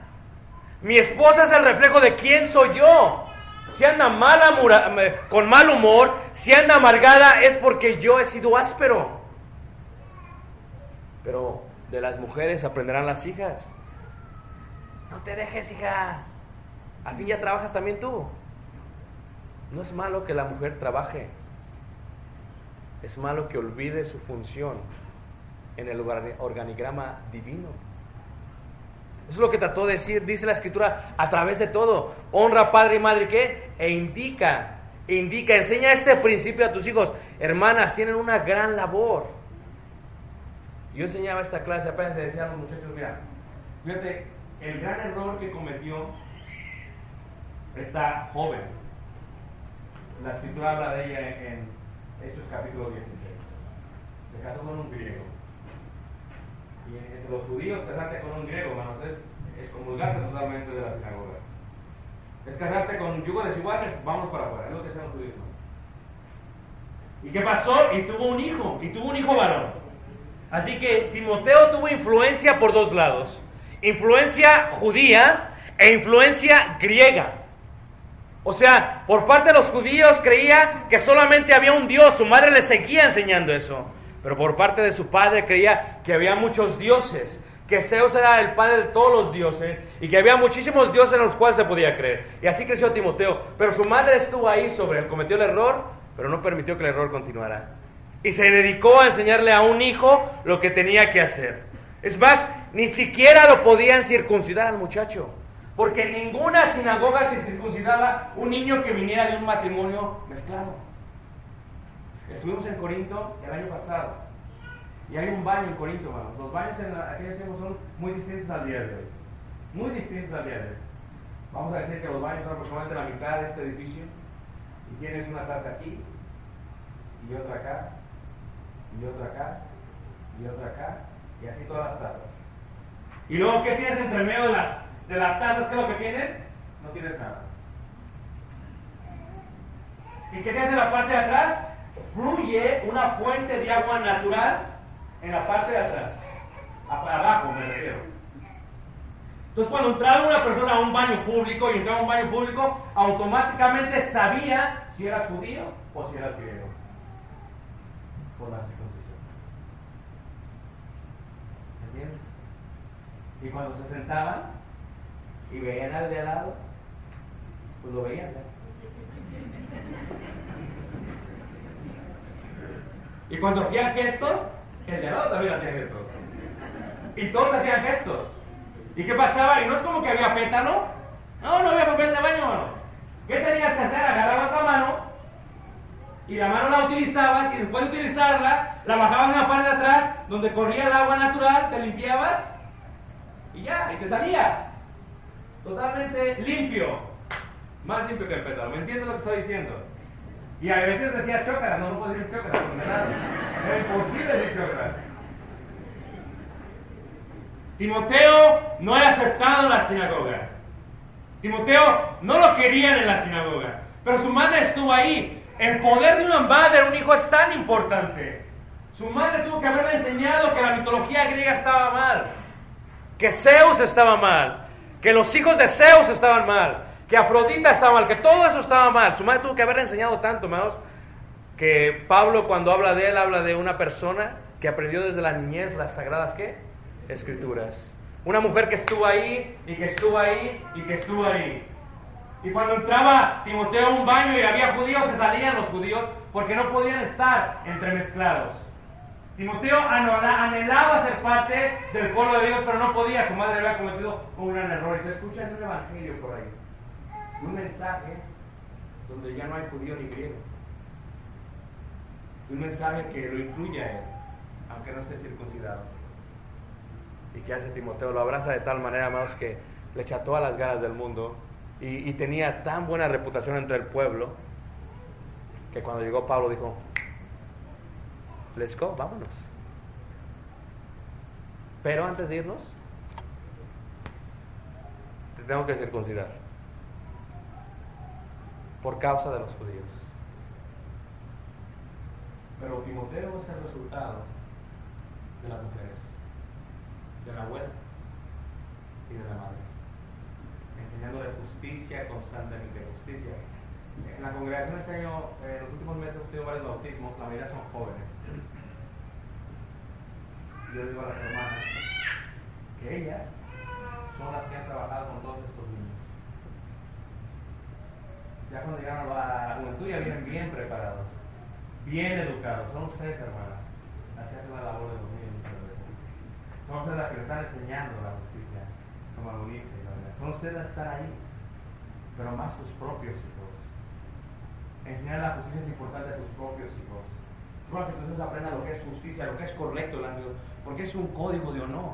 Mi esposa es el reflejo de quién soy yo. Si anda con mal humor, si anda amargada, es porque yo he sido áspero. Pero de las mujeres aprenderán las hijas. No te dejes, hija. Al fin ya trabajas también tú. No es malo que la mujer trabaje. Es malo que olvide su función en el organigrama divino. Eso es lo que trató de decir, dice la escritura, a través de todo. Honra padre y madre, ¿qué? E indica, indica, enseña este principio a tus hijos. Hermanas, tienen una gran labor. Yo enseñaba esta clase, apenas le decía a los muchachos, mira, fíjate, el gran error que cometió esta joven. La escritura habla de ella en Hechos capítulo 16. Se casó con un griego. Y entre los judíos casarte con un griego, hermanos, es, es comulgarte totalmente de la sinagoga. Es casarte con yugo desiguales, vamos para afuera, es lo que hacen los judíos. ¿Y qué pasó? Y tuvo un hijo, y tuvo un hijo varón. Así que Timoteo tuvo influencia por dos lados. Influencia judía e influencia griega. O sea, por parte de los judíos creía que solamente había un Dios, su madre le seguía enseñando eso. Pero por parte de su padre creía que había muchos dioses, que Zeus era el padre de todos los dioses y que había muchísimos dioses en los cuales se podía creer. Y así creció Timoteo. Pero su madre estuvo ahí sobre él, cometió el error, pero no permitió que el error continuara. Y se dedicó a enseñarle a un hijo lo que tenía que hacer. Es más, ni siquiera lo podían circuncidar al muchacho. Porque ninguna sinagoga te circuncidaba un niño que viniera de un matrimonio mezclado. Estuvimos en Corinto el año pasado. Y hay un baño en Corinto, hermanos. Los baños en aquellos tiempos son muy distintos al día de hoy. Muy distintos al día de hoy. Vamos a decir que los baños son aproximadamente la mitad de este edificio. Y tienes una taza aquí, y otra acá, y otra acá, y otra acá, y así todas las tazas. Y luego, ¿qué tienes entre medio de las, de las tazas? ¿Qué es lo que tienes? No tienes nada. ¿Y qué tienes en la parte de atrás? Fluye una fuente de agua natural en la parte de atrás. Abajo, me refiero. Entonces, cuando entraba una persona a un baño público y entraba a un baño público, automáticamente sabía si eras judío o si eras griego. Por la circuncisión. ¿Entiendes? Y cuando se sentaban y veían al de al lado, pues lo veían. ¿no? Y cuando hacían gestos, el de al lado también hacía gestos. Y todos hacían gestos. ¿Y qué pasaba? Y no es como que había pétalo. No, no había papel de baño, mano. ¿Qué tenías que hacer? Agarrabas la mano y la mano la utilizabas y después de utilizarla, la bajabas en la parte de atrás donde corría el agua natural, te limpiabas y ya, y te salías. Totalmente limpio. Más limpio que el pétalo. ¿Me entiendes lo que estoy diciendo? Y a veces decía chócara, no, no puedo decir chócara, condenado. Era imposible decir chócara. Timoteo no era aceptado la sinagoga. Timoteo no lo querían en la sinagoga. Pero su madre estuvo ahí. El poder de una madre, un hijo, es tan importante. Su madre tuvo que haberle enseñado que la mitología griega estaba mal. Que Zeus estaba mal. Que los hijos de Zeus estaban mal. Que Afrodita estaba mal. Que todo eso estaba mal. Su madre tuvo que haberle enseñado tanto, hermanos. Que Pablo, cuando habla de él, habla de una persona que aprendió desde la niñez las sagradas, ¿qué? Escrituras. Una mujer que estuvo ahí y que estuvo ahí y que estuvo ahí. Y cuando entraba Timoteo a un baño y había judíos, se salían los judíos porque no podían estar entremezclados. Timoteo anhelaba ser parte del pueblo de Dios, pero no podía. Su madre había cometido un gran error. Y se escucha en un evangelio por ahí. Un mensaje donde ya no hay judío ni griego. Un mensaje que lo incluye a él, aunque no esté circuncidado. ¿Y qué hace Timoteo? Lo abraza de tal manera, amados, que le echa todas las ganas del mundo y, y, tenía tan buena reputación entre el pueblo que cuando llegó Pablo dijo, let's go, vámonos. Pero antes de irnos, te tengo que circuncidar por causa de los judíos. Pero Timoteo es el resultado de las mujeres, de la abuela y de la madre enseñando de justicia, constantemente justicia. En la congregación este año, en los últimos meses, hemos tenido varios bautismos, la mayoría son jóvenes. Yo digo a las hermanas que ellas son las que han trabajado con todos estos niños. Ya cuando llegaron a la juventud ya vienen bien preparados, bien educados. Son ustedes, hermanas, las que hacen la labor de los niños muchas veces. Son ustedes las que están enseñando la justicia como lo dice, son ustedes las que están ahí, pero más tus propios hijos. Enseñar la justicia es importante a tus propios hijos. Bueno, que entonces aprendan lo que es justicia, lo que es correcto, porque es un código de honor.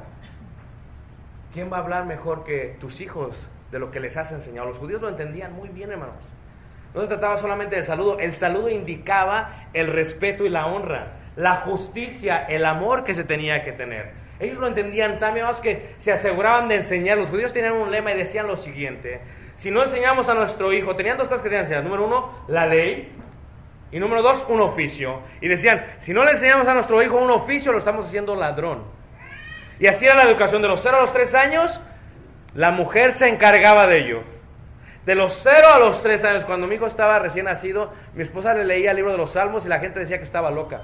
¿Quién va a hablar mejor que tus hijos de lo que les has enseñado? Los judíos lo entendían muy bien, hermanos. No se trataba solamente del saludo, el saludo indicaba el respeto y la honra, la justicia, el amor que se tenía que tener. Ellos lo entendían tan bien, que se aseguraban de enseñar. Los judíos tenían un lema y decían lo siguiente, si no enseñamos a nuestro hijo, tenían dos cosas que tenían enseñar. Número uno, la ley. Y número dos, un oficio. Y decían, si no le enseñamos a nuestro hijo un oficio, lo estamos haciendo ladrón. Y así era la educación. De los 0 a los 3 años, la mujer se encargaba de ello. De los 0 a los 3 años, cuando mi hijo estaba recién nacido, mi esposa le leía el libro de los salmos y la gente decía que estaba loca.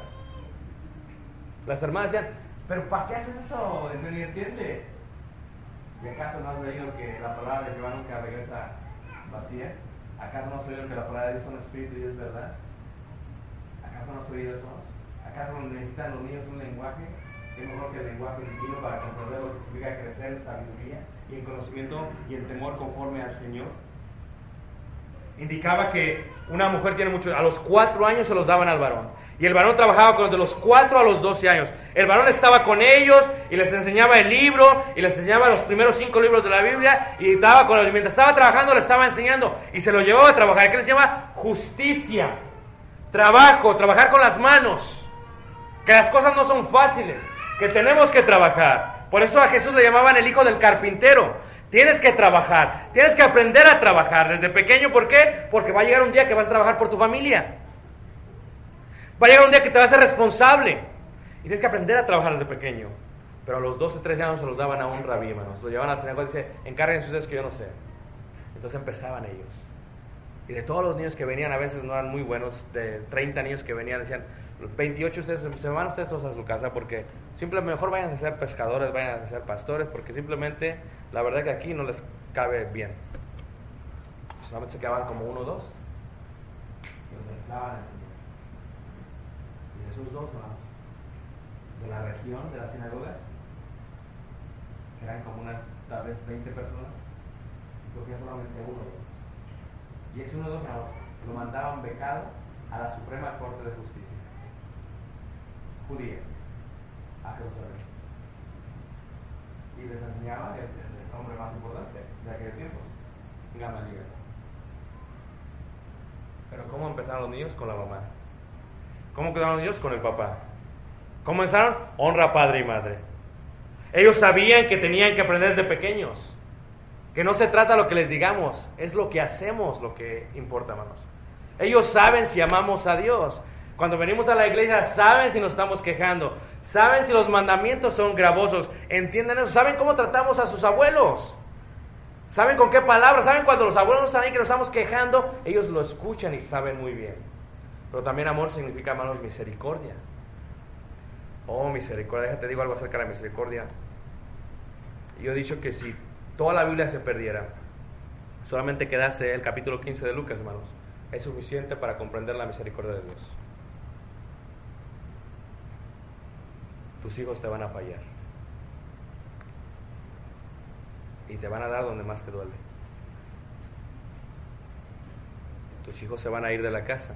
Las hermanas decían, pero ¿para qué haces eso? Eso ni entiende. ¿Y acaso no has leído que la palabra de Jehová nunca regresa vacía? ¿Acaso no has oído que la palabra de Dios es un espíritu y es verdad? ¿Acaso no has oído eso? ¿Acaso necesitan los niños un lenguaje? ¿Qué mejor que el lenguaje divino para comprender lo que significa crecer en sabiduría y en conocimiento y en temor conforme al Señor? Indicaba que una mujer tiene mucho, a los cuatro años se los daban al varón. Y el varón trabajaba con de los 4 a los 12 años. El varón estaba con ellos y les enseñaba el libro y les enseñaba los primeros cinco libros de la Biblia y estaba con ellos. Mientras estaba trabajando le estaba enseñando y se lo llevaba a trabajar. ¿Qué les llama? Justicia. Trabajo, trabajar con las manos. Que las cosas no son fáciles, que tenemos que trabajar. Por eso a Jesús le llamaban el hijo del carpintero. Tienes que trabajar, tienes que aprender a trabajar desde pequeño. ¿Por qué? Porque va a llegar un día que vas a trabajar por tu familia. Va a llegar un día que te vas a ser responsable. Y tienes que aprender a trabajar desde pequeño. Pero a los 12, 13 años se los daban a un rabí, hermanos. Lo llevaban a la y dice, encárguense ustedes que yo no sé. Entonces empezaban ellos. Y de todos los niños que venían, a veces no eran muy buenos, de 30 niños que venían, decían, 28 ustedes, se van ustedes todos a su casa porque simplemente mejor vayan a ser pescadores, vayan a ser pastores, porque simplemente la verdad que aquí no les cabe bien. Solamente se quedaban como uno o dos. Y Jesús dos de la región, de las sinagogas, eran como unas, tal vez 20 personas, cogía solamente uno de ellos. Y ese uno de dos lo mandaban becado a la Suprema Corte de Justicia, judía, a Jerusalén. Y les enseñaba el, el hombre más importante de aquel tiempo, Gamaliel. Pero ¿cómo empezaron los niños? Con la mamá. ¿Cómo quedaron ellos? Con el papá. ¿Cómo empezaron? Honra padre y madre. Ellos sabían que tenían que aprender de pequeños. Que no se trata lo que les digamos, es lo que hacemos lo que importa, hermanos. Ellos saben si amamos a Dios. Cuando venimos a la iglesia, saben si nos estamos quejando. Saben si los mandamientos son gravosos. Entienden eso. Saben cómo tratamos a sus abuelos. Saben con qué palabras. Saben cuando los abuelos están ahí que nos estamos quejando. Ellos lo escuchan y saben muy bien. Pero también amor significa, hermanos, misericordia. Oh, misericordia. Déjate digo algo acerca de la misericordia. Yo he dicho que si toda la Biblia se perdiera, solamente quedase el capítulo 15 de Lucas, hermanos, es suficiente para comprender la misericordia de Dios. Tus hijos te van a fallar. Y te van a dar donde más te duele. Tus hijos se van a ir de la casa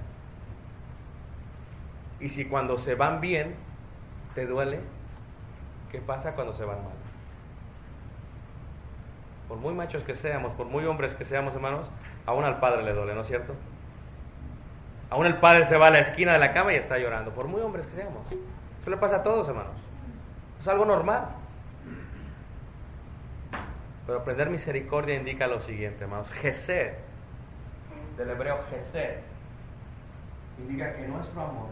y si cuando se van bien te duele, ¿qué pasa cuando se van mal? Por muy machos que seamos, por muy hombres que seamos, hermanos, aún al padre le duele, ¿no es cierto? Aún el padre se va a la esquina de la cama y está llorando, por muy hombres que seamos. Eso le pasa a todos, hermanos. Es algo normal. Pero aprender misericordia indica lo siguiente, hermanos. Gesed, del hebreo Gesed, indica que nuestro amor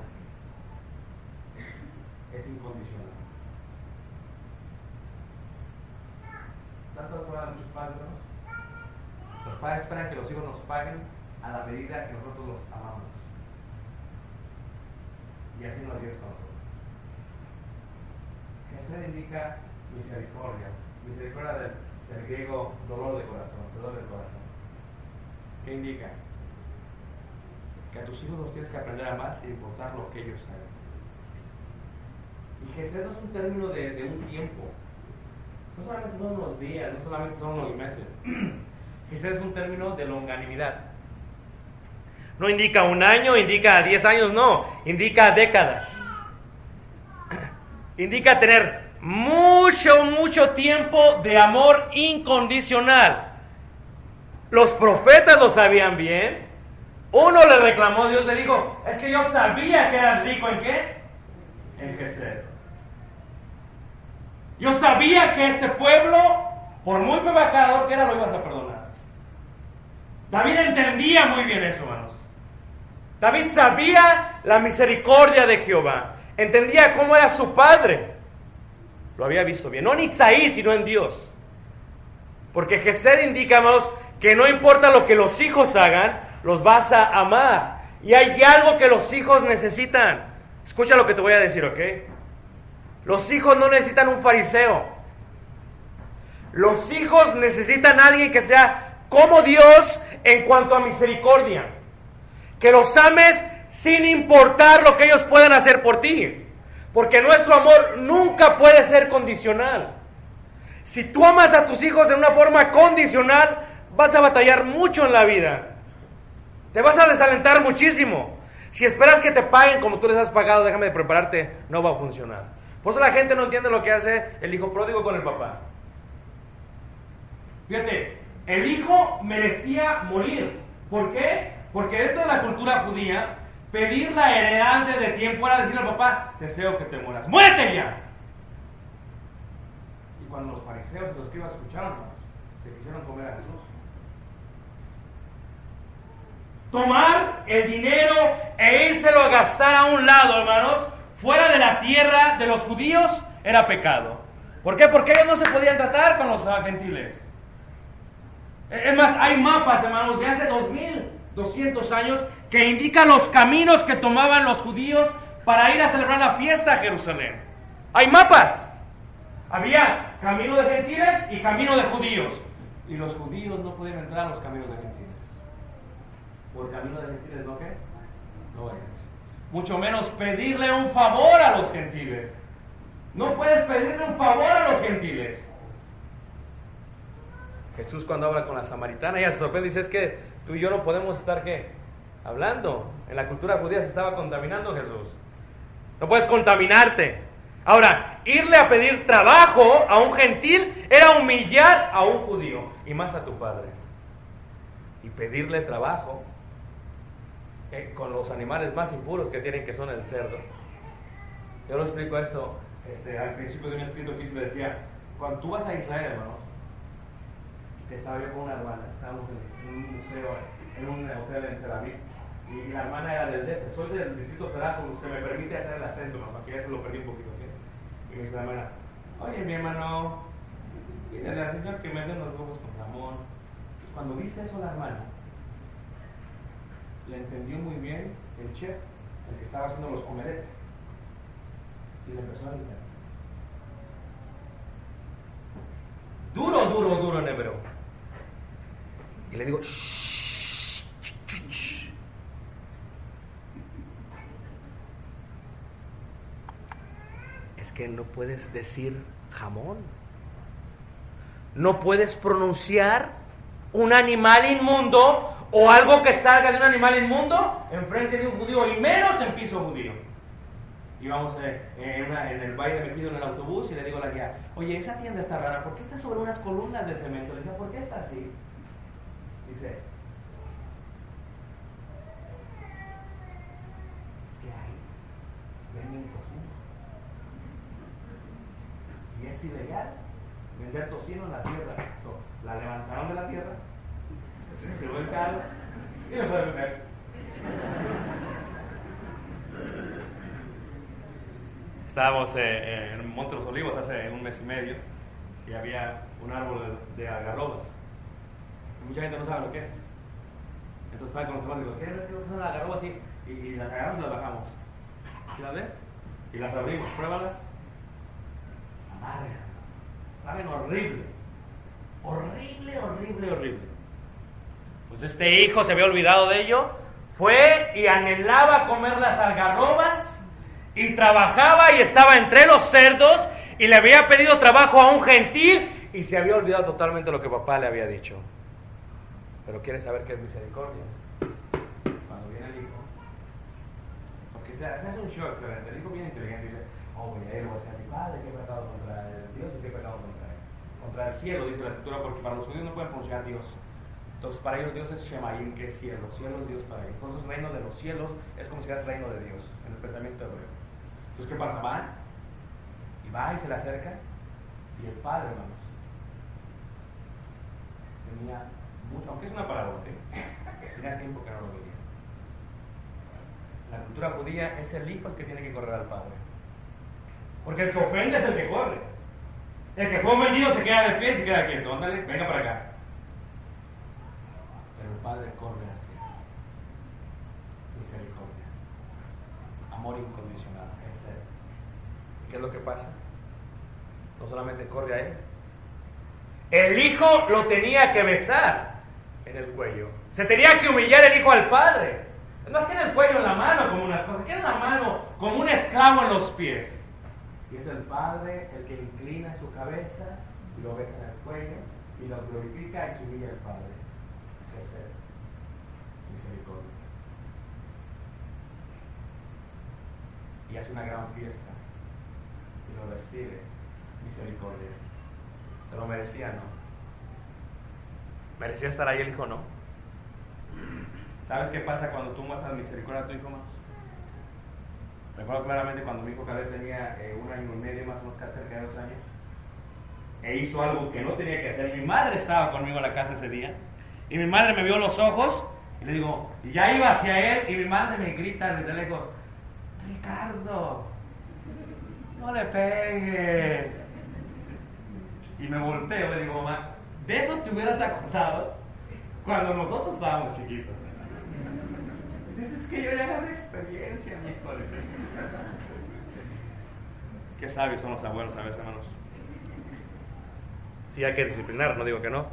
es incondicional. ¿Tanto fueron nuestros padres? Los padres esperan que los hijos nos paguen a la medida que nosotros los amamos. Y así nos Dios con nosotros. Jesús indica misericordia. Misericordia del, del, griego dolor de corazón, dolor del corazón. ¿Qué indica? Que a tus hijos los tienes que aprender a amar sin importar lo que ellos hagan. Y Gesed no es un término de, un tiempo. no solamente son unos días, no solamente son unos meses. Ese es un término de longanimidad. No indica un año, indica 10 años, no, indica décadas. Indica tener mucho, mucho tiempo de amor incondicional. Los profetas lo sabían bien. Uno le reclamó, Dios le dijo, es que yo sabía que eras rico en qué? En Gesed. Yo sabía que este pueblo, por muy pecador que era, lo ibas a perdonar. David entendía muy bien eso, hermanos. David sabía la misericordia de Jehová. Entendía cómo era su padre. Lo había visto bien. No en Isaí, sino en Dios. Porque Gesed indica, hermanos, que no importa lo que los hijos hagan, los vas a amar. Y hay algo que los hijos necesitan. Escucha lo que te voy a decir, ¿ok? Los hijos no necesitan un fariseo. Los hijos necesitan a alguien que sea como Dios en cuanto a misericordia. Que los ames sin importar lo que ellos puedan hacer por ti. Porque nuestro amor nunca puede ser condicional. Si tú amas a tus hijos de una forma condicional, vas a batallar mucho en la vida. Te vas a desalentar muchísimo. Si esperas que te paguen como tú les has pagado, déjame de prepararte, no va a funcionar. Por eso la gente no entiende lo que hace el hijo pródigo con el papá. Fíjate, el hijo merecía morir. ¿Por qué? Porque dentro de la cultura judía, pedir la heredad de tiempo era decirle al papá, deseo que te mueras. ¡Muérete ya! Y cuando los fariseos y los que escucharon, se quisieron comer a Jesús tomar el dinero e írselo a gastar a un lado, hermanos, fuera de la tierra de los judíos, era pecado. ¿Por qué? Porque ellos no se podían tratar con los gentiles. Es más, hay mapas, hermanos, de hace 2200 años que indican los caminos que tomaban los judíos para ir a celebrar la fiesta a Jerusalén. Hay mapas. Había camino de gentiles y camino de judíos. Y los judíos no podían entrar a los caminos de gentiles por camino de gentiles, ¿no qué? No es. Mucho menos pedirle un favor a los gentiles. No puedes pedirle un favor a los gentiles. Jesús cuando habla con la samaritana, ella se sorprende y dice, es que tú y yo no podemos estar, ¿qué? Hablando. En la cultura judía se estaba contaminando Jesús. No puedes contaminarte. Ahora, irle a pedir trabajo a un gentil era humillar a un judío y más a tu padre. Y pedirle trabajo con los animales más impuros que tienen, que son el cerdo. Yo lo explico esto este, al principio de un escrito que hice, decía, cuando tú vas a Israel, hermanos, estaba yo con una hermana, estábamos en, un museo, en un hotel en Tel Aviv, y, la hermana era del DF, soy del distrito Pedazo, se me permite hacer el acento, para que ya se lo perdí un poquito. Y me dice la hermana, oye mi hermano, dile al Señor que me den los huevos con jamón. Cuando dice eso la hermana, le entendió muy bien el chef, el que estaba haciendo los comeletes. Y le empezó a gritar. Duro, duro, duro en hebreo. Y le digo, shh, Es que no puedes decir jamón. No puedes pronunciar un animal inmundo o algo que salga de un animal inmundo enfrente de un judío y menos en piso judío. Y vamos eh, en, en, el baile metido en el autobús y le digo a la guía, oye, esa tienda está rara, ¿por qué está sobre unas columnas de cemento? Le digo, ¿por qué está así? Dice, que ahí venden tocino. Y es ilegal vender tocino en la tierra. la levantaron de la tierra se el carro y fue a beber. Estábamos eh, en Monte los Olivos hace un mes y medio y había un árbol de, agarrobas. mucha gente no sabe lo que es. Entonces estaba con los hermanos y digo, ¿qué son las agarrobas? Y, y, las agarramos y las bajamos. ¿Sí las ves? Y las abrimos, pruébalas. Amargas. Saben horrible. Horrible, horrible, horrible. Pues este hijo se había olvidado de ello, fue y anhelaba comer las algarrobas y trabajaba y estaba entre los cerdos y le había pedido trabajo a un gentil y se había olvidado totalmente lo que papá le había dicho. Pero quiere saber qué es misericordia. Cuando viene el hijo, porque se hace un excelente. El hijo viene inteligente y dice, voy a mi padre que he pecado contra Dios y que he pecado contra él. Contra el cielo, dice la escritura, porque para los judíos no pueden pronunciar Dios. Entonces, para ellos Dios es Shemaim, que es cielo. Cielo es Dios para ellos. Entonces, el reino de los cielos es como si fuera el reino de Dios, en el pensamiento hebreo. Entonces, ¿qué pasa? Va y va y se le acerca. Y el padre, hermanos, tenía mucho, aunque es una palabra, tenía tiempo que no lo veía. La cultura judía es el hijo el que tiene que correr al padre. Porque el que ofende es el que corre. El que fue ofendido se queda de pie y se queda quieto. Ándale, venga para acá. Padre corre hacia misericordia, amor incondicional. ¿Qué es lo que pasa? No solamente corre a Él, el hijo lo tenía que besar en el cuello. Se tenía que humillar el hijo al padre. No en el cuello, en la mano, como una cosa, en la mano, como un esclavo en los pies. Y es el padre el que inclina su cabeza y lo besa en el cuello y lo glorifica y humilla al padre. y hace una gran fiesta y lo recibe misericordia. ¿Se lo merecía, no? ¿Merecía estar ahí el hijo, no? ¿Sabes qué pasa cuando tú muestras misericordia a tu hijo más? Recuerdo claramente cuando mi hijo vez tenía eh, un año y medio, más o menos casi cerca de dos años, e hizo algo que no tenía que hacer. Mi madre estaba conmigo en la casa ese día, y mi madre me vio los ojos, y le digo, ya iba hacia él, y mi madre me grita desde lejos, Ricardo, no le pegues. Y me volteo y digo, mamá, de eso te hubieras acordado cuando nosotros estábamos chiquitos. Dices que yo ya la experiencia, mi hijo. Qué sabios son los abuelos a veces, hermanos. Sí, hay que disciplinar, no digo que no,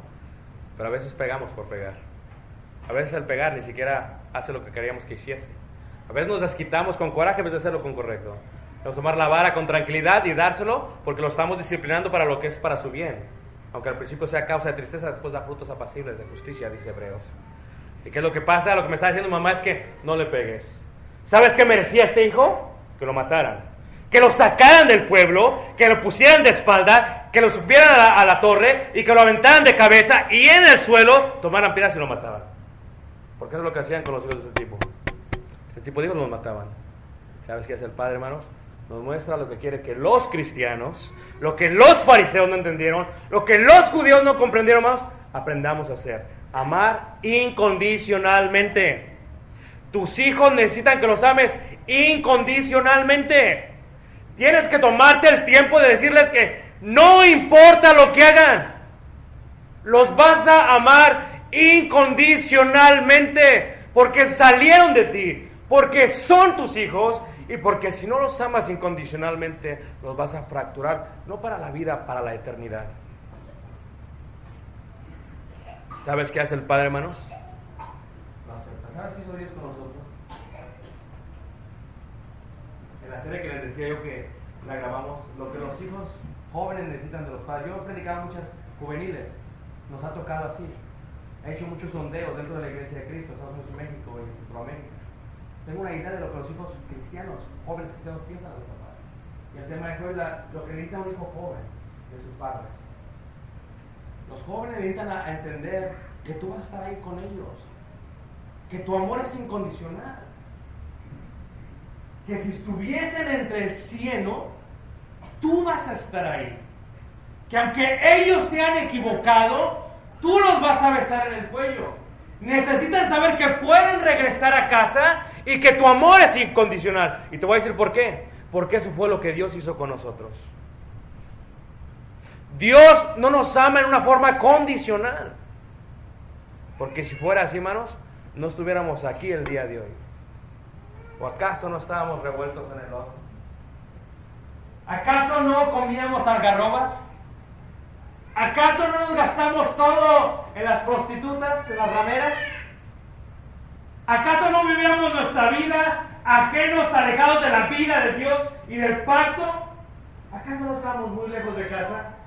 pero a veces pegamos por pegar. A veces el pegar ni siquiera hace lo que queríamos que hiciese. A veces nos desquitamos con coraje en vez de hacerlo con correcto. A tomar la vara con tranquilidad y dárselo porque lo estamos disciplinando para lo que es para su bien. Aunque al principio sea causa de tristeza, después da frutos apacibles de justicia, dice Hebreos. ¿Y qué es lo que pasa? Lo que me está diciendo mamá es que no le pegues. ¿Sabes qué merecía este hijo? Que lo mataran. Que lo sacaran del pueblo, que lo pusieran de espalda, que lo subieran a la, torre y que lo aventaran de cabeza y en el suelo tomaran piedras y lo mataban. Porque eso es lo que hacían con los hijos de este tipo. Este tipo de hijos nos mataban. ¿Sabes qué es el Padre, hermanos? Nos muestra lo que quiere que los cristianos, lo que los fariseos no entendieron, lo que los judíos no comprendieron más, aprendamos a hacer. Amar incondicionalmente. Tus hijos necesitan que los ames incondicionalmente. Tienes que tomarte el tiempo de decirles que no importa lo que hagan, los vas a amar incondicionalmente porque salieron de ti, porque son tus hijos y porque si no los amas incondicionalmente, los vas a fracturar, no para la vida, para la eternidad. ¿Sabes qué hace el Padre, hermanos? ¿Sabes qué hizo Dios con nosotros? En la serie que les decía yo que la grabamos, lo que los hijos jóvenes necesitan de los padres. Yo he predicado muchas juveniles, nos ha tocado así. He hecho muchos sondeos dentro de la Iglesia de Cristo, Estados Unidos y México y Centroamérica tengo una idea de lo que los hijos cristianos, jóvenes cristianos piensan de los papás. Y el tema de hoy lo que necesita un hijo joven de sus padres. Los jóvenes necesitan a, entender que tú vas a estar ahí con ellos, que tu amor es incondicional, que si estuviesen entre el cielo, tú vas a estar ahí, que aunque ellos se han equivocado, tú los vas a besar en el cuello. Necesitan saber que pueden regresar a casa y que tu amor es incondicional. Y te voy a decir por qué. Porque eso fue lo que Dios hizo con nosotros. Dios no nos ama en una forma condicional. Porque si fuera así, hermanos, no estuviéramos aquí el día de hoy. ¿O acaso no estábamos revueltos en el ojo? ¿Acaso no comíamos algarrobas? ¿Acaso no nos gastamos todo en las prostitutas, en las rameras? ¿Acaso no vivíamos nuestra vida ajenos, alejados de la vida de Dios y del pacto? ¿Acaso no estábamos muy lejos de casa?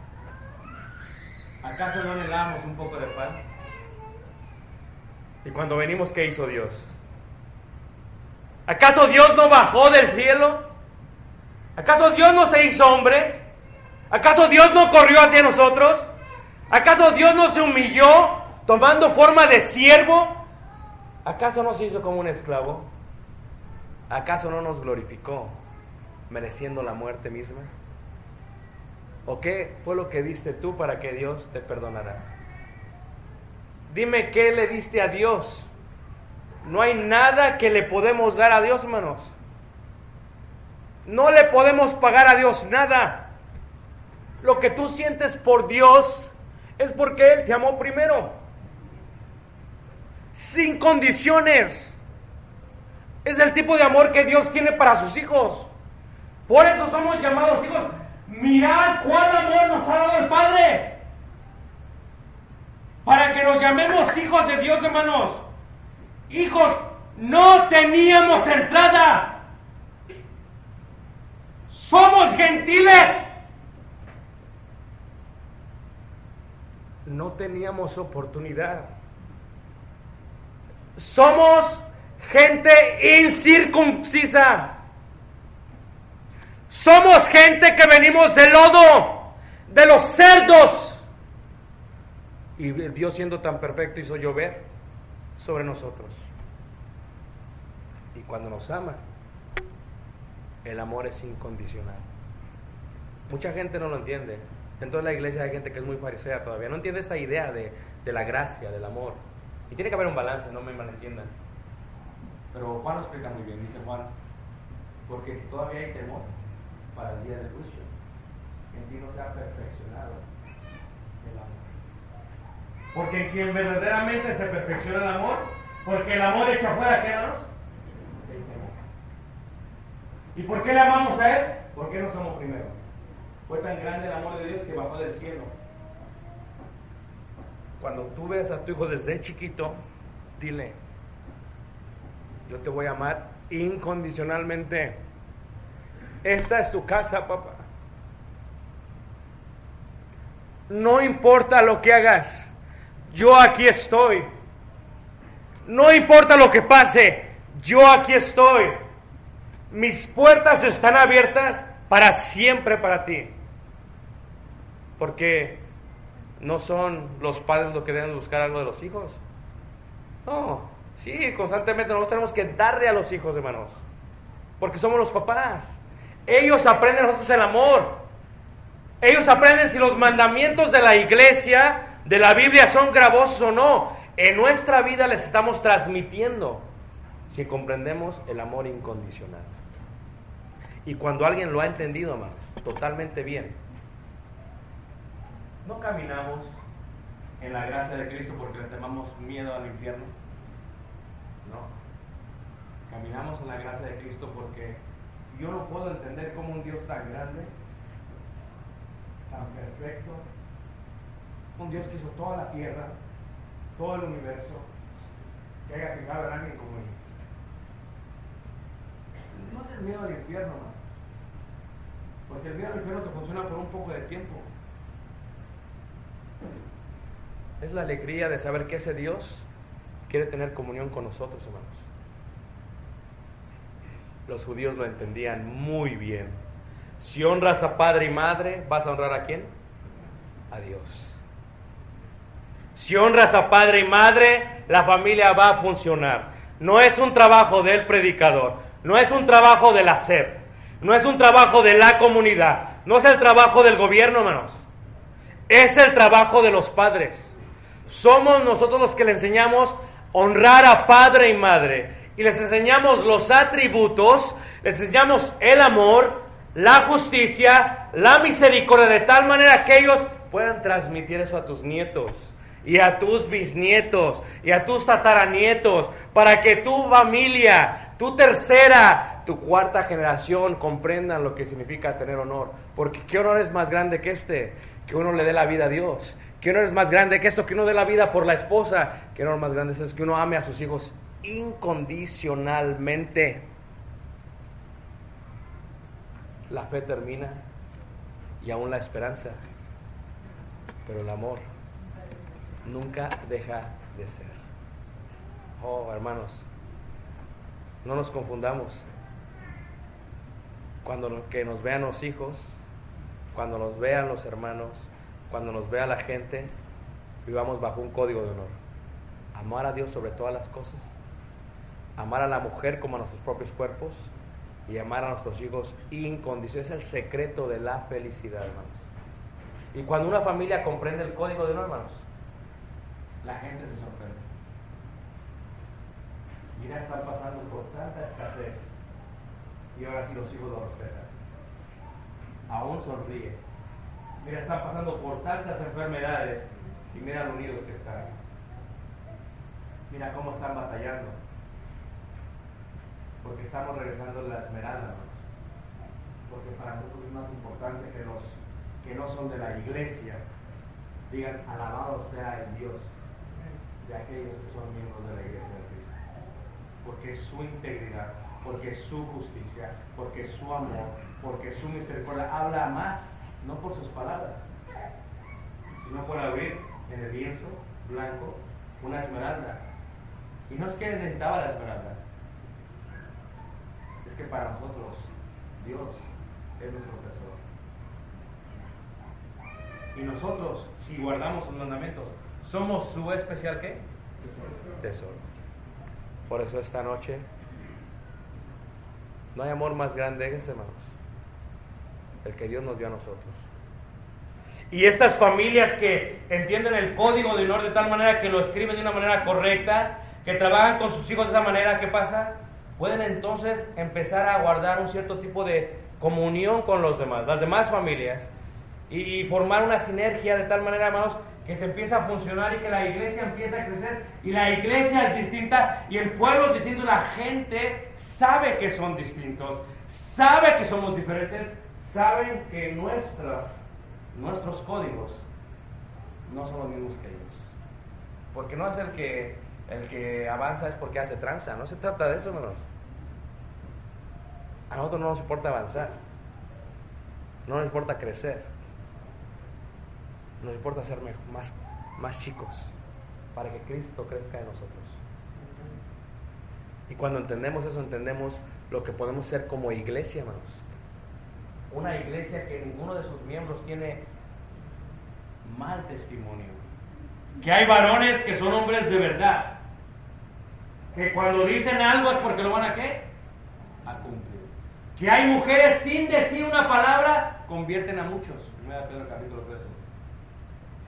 ¿Acaso no anhelábamos un poco de pan? Y cuando venimos, ¿qué hizo Dios? ¿Acaso Dios no bajó del cielo? ¿Acaso Dios no se hizo hombre? ¿Acaso Dios no corrió hacia nosotros? ¿Acaso Dios no se humilló tomando forma de siervo? ¿Acaso no se hizo como un esclavo? ¿Acaso no nos glorificó mereciendo la muerte misma? ¿O qué fue lo que diste tú para que Dios te perdonara? Dime qué le diste a Dios. No hay nada que le podemos dar a Dios, hermanos. No le podemos pagar a Dios nada. Lo que tú sientes por Dios es porque Él te amó primero. Sin condiciones. Es el tipo de amor que Dios tiene para sus hijos. Por eso somos llamados hijos. Mirad cuál amor nos ha dado el Padre. Para que nos llamemos hijos de Dios, hermanos. Hijos, no teníamos entrada. Somos gentiles. No teníamos oportunidad. Somos gente incircuncisa. Somos gente que venimos del lodo, de los cerdos. Y Dios siendo tan perfecto hizo llover sobre nosotros. Y cuando nos ama, el amor es incondicional. Mucha gente no lo entiende. Dentro de la iglesia hay gente que es muy farisea todavía. No entiende esta idea de, de la gracia, del amor. Y tiene que haber un balance, no me malentiendan. Pero Juan lo explica muy bien, dice Juan, porque si todavía hay temor para el día del juicio, en ti no se ha perfeccionado el amor. Porque quien verdaderamente se perfecciona el amor, porque el amor echa fuera, ¿qué hermanos? El temor. ¿Y por qué le amamos a Él? Porque no somos primero. Fue tan grande el amor de Dios que bajó del cielo. Cuando tú ves a tu hijo desde chiquito, dile, yo te voy a amar incondicionalmente. Esta es tu casa, papá. No importa lo que hagas, yo aquí estoy. No importa lo que pase, yo aquí estoy. Mis puertas están abiertas para siempre para ti. Porque no son los padres los que deben buscar algo de los hijos. No, sí, constantemente nosotros tenemos que darle a los hijos, hermanos. Porque somos los papás. Ellos aprenden nosotros el amor. Ellos aprenden si los mandamientos de la iglesia, de la Biblia, son gravosos o no. En nuestra vida les estamos transmitiendo si comprendemos el amor incondicional. Y cuando alguien lo ha entendido, hermanos, totalmente bien, no caminamos en la gracia de Cristo porque le temamos miedo al infierno. No. Caminamos en la gracia de Cristo porque yo no puedo entender cómo un Dios tan grande, tan perfecto, un Dios que hizo toda la tierra, todo el universo, que haya fijado en alguien como él. No es el miedo al infierno, no. Porque el miedo al infierno te funciona por un poco de tiempo. Es la alegría de saber que ese Dios quiere tener comunión con nosotros, hermanos. Los judíos lo entendían muy bien. Si honras a padre y madre, ¿vas a honrar a quién? A Dios. Si honras a padre y madre, la familia va a funcionar. No es un trabajo del predicador, no es un trabajo de la SEP, no es un trabajo de la comunidad, no es el trabajo del gobierno, hermanos. Es el trabajo de los padres. Somos nosotros los que le enseñamos honrar a padre y madre y les enseñamos los atributos, les enseñamos el amor, la justicia, la misericordia, de tal manera que ellos puedan transmitir eso a tus nietos y a tus bisnietos y a tus tataranietos, para que tu familia, tu tercera, tu cuarta generación comprendan lo que significa tener honor. Porque ¿qué honor es más grande que este? Que uno le dé la vida a Dios. ¿Qué honor es más grande que esto? Que uno dé la vida por la esposa. ¿Qué honor más grande es que uno ame a sus hijos incondicionalmente. La fe termina y aún la esperanza. Pero el amor nunca deja de ser. Oh, hermanos, no nos confundamos. Cuando que nos vean los hijos, cuando nos vean los hermanos, cuando nos vea la gente, vivamos bajo un código de honor. Amar a Dios sobre todas las cosas, amar a la mujer como a nuestros propios cuerpos y amar a nuestros hijos incondicional. Es el secreto de la felicidad, hermanos. Y cuando una familia comprende el código de honor, hermanos, la gente se sorprende. Mira, están pasando por tanta escasez y ahora sí los hijos lo respetan. Aún sonríe. Mira, están pasando por tantas enfermedades y mira lo unidos que están. Mira cómo están batallando. Porque estamos regresando la esmeralda. Porque para nosotros es más importante que los que no son de la iglesia digan alabado sea el Dios de aquellos que son miembros de la iglesia de Cristo. Porque su integridad, porque su justicia, porque su amor, porque su misericordia habla más, no por sus palabras, sino por abrir en el lienzo blanco una esmeralda. Y no es que necesitaba la esmeralda, es que para nosotros Dios es nuestro tesoro. Y nosotros, si guardamos sus mandamientos, somos su especial qué? Tesoro. Por eso esta noche no hay amor más grande que ese, hermanos. El que Dios nos dio a nosotros. Y estas familias que entienden el código de honor de tal manera que lo escriben de una manera correcta, que trabajan con sus hijos de esa manera, ¿qué pasa? Pueden entonces empezar a guardar un cierto tipo de comunión con los demás, las demás familias, y formar una sinergia de tal manera, hermanos, que se empieza a funcionar y que la iglesia empieza a crecer. Y la iglesia es distinta y el pueblo es distinto. La gente sabe que son distintos, sabe que somos diferentes, saben que nuestras, nuestros códigos no son los mismos que ellos. Porque no es el que, el que avanza es porque hace tranza. No se trata de eso, hermanos. A nosotros no nos importa avanzar. No nos importa crecer nos importa ser más, más chicos para que Cristo crezca en nosotros. Y cuando entendemos eso, entendemos lo que podemos ser como iglesia, hermanos. Una iglesia que ninguno de sus miembros tiene mal testimonio. Que hay varones que son hombres de verdad. Que cuando dicen algo es porque lo van a qué? A cumplir. Que hay mujeres sin decir una palabra convierten a muchos. 1 Pedro capítulo 3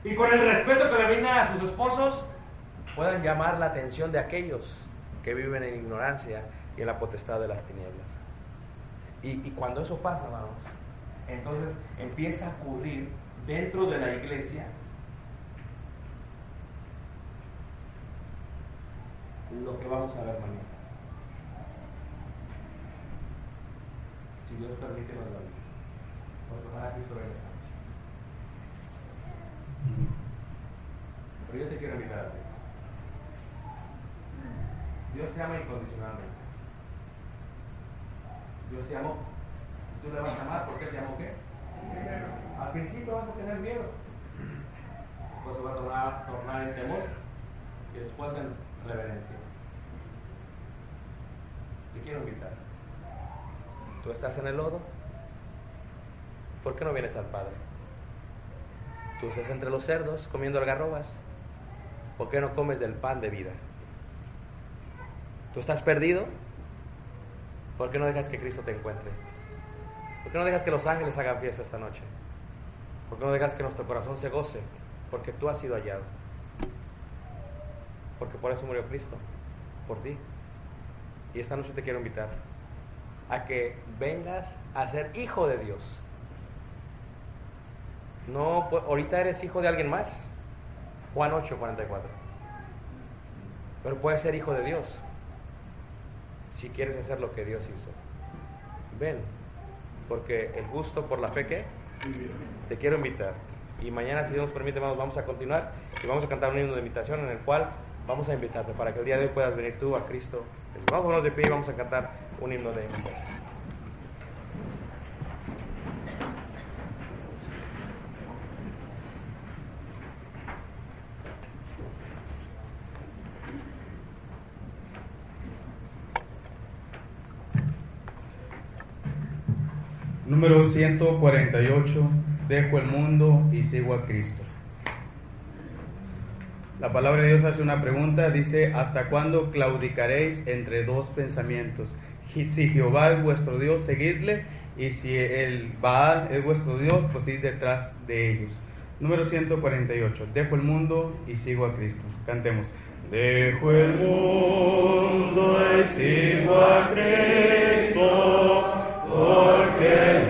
y con el respeto que le brindan a sus esposos, puedan llamar la atención de aquellos que viven en ignorancia y en la potestad de las tinieblas. Y, cuando eso pasa, vamos, entonces empieza a ocurrir dentro de la iglesia lo que vamos a ver mañana. Si Dios permite, nos lo venga. Pero yo te quiero invitar a ti. Dios te ama incondicionalmente. Dios te amó. Tú le vas a amar porque te amó qué? Al principio vas a tener miedo. Después se va a tornar en temor y después en reverencia. Te quiero invitar. Tú estás en el lodo. ¿Por qué no vienes al Padre? Tú estás entre los cerdos comiendo algarrobas. ¿Por qué no comes del pan de vida? ¿Tú estás perdido? ¿Por qué no dejas que Cristo te encuentre? ¿Por qué no dejas que los ángeles hagan fiesta esta noche? ¿Por qué no dejas que nuestro corazón se goce? Porque tú has sido hallado. Porque por eso murió Cristo, por ti. Y esta noche te quiero invitar a que vengas a ser hijo de Dios. No, pues, ahorita eres hijo de alguien más. Juan 8, 44. Pero puedes ser hijo de Dios si quieres hacer lo que Dios hizo. Ven, porque el gusto por la fe que te quiero invitar. Y mañana, si Dios nos permite, vamos a continuar y vamos a cantar un himno de invitación en el cual vamos a invitarte para que el día de hoy puedas venir tú a Cristo. Vámonos de pie y vamos a cantar un himno de Número 148, dejo el mundo y sigo a Cristo. La palabra de Dios hace una pregunta, dice, ¿hasta cuándo claudicaréis entre dos pensamientos? Si Jehová es vuestro Dios, seguidle, y si el Baal es vuestro Dios, pues detrás de ellos. Número 148, dejo el mundo y sigo a Cristo. Cantemos. Dejo el mundo y sigo a Cristo, porque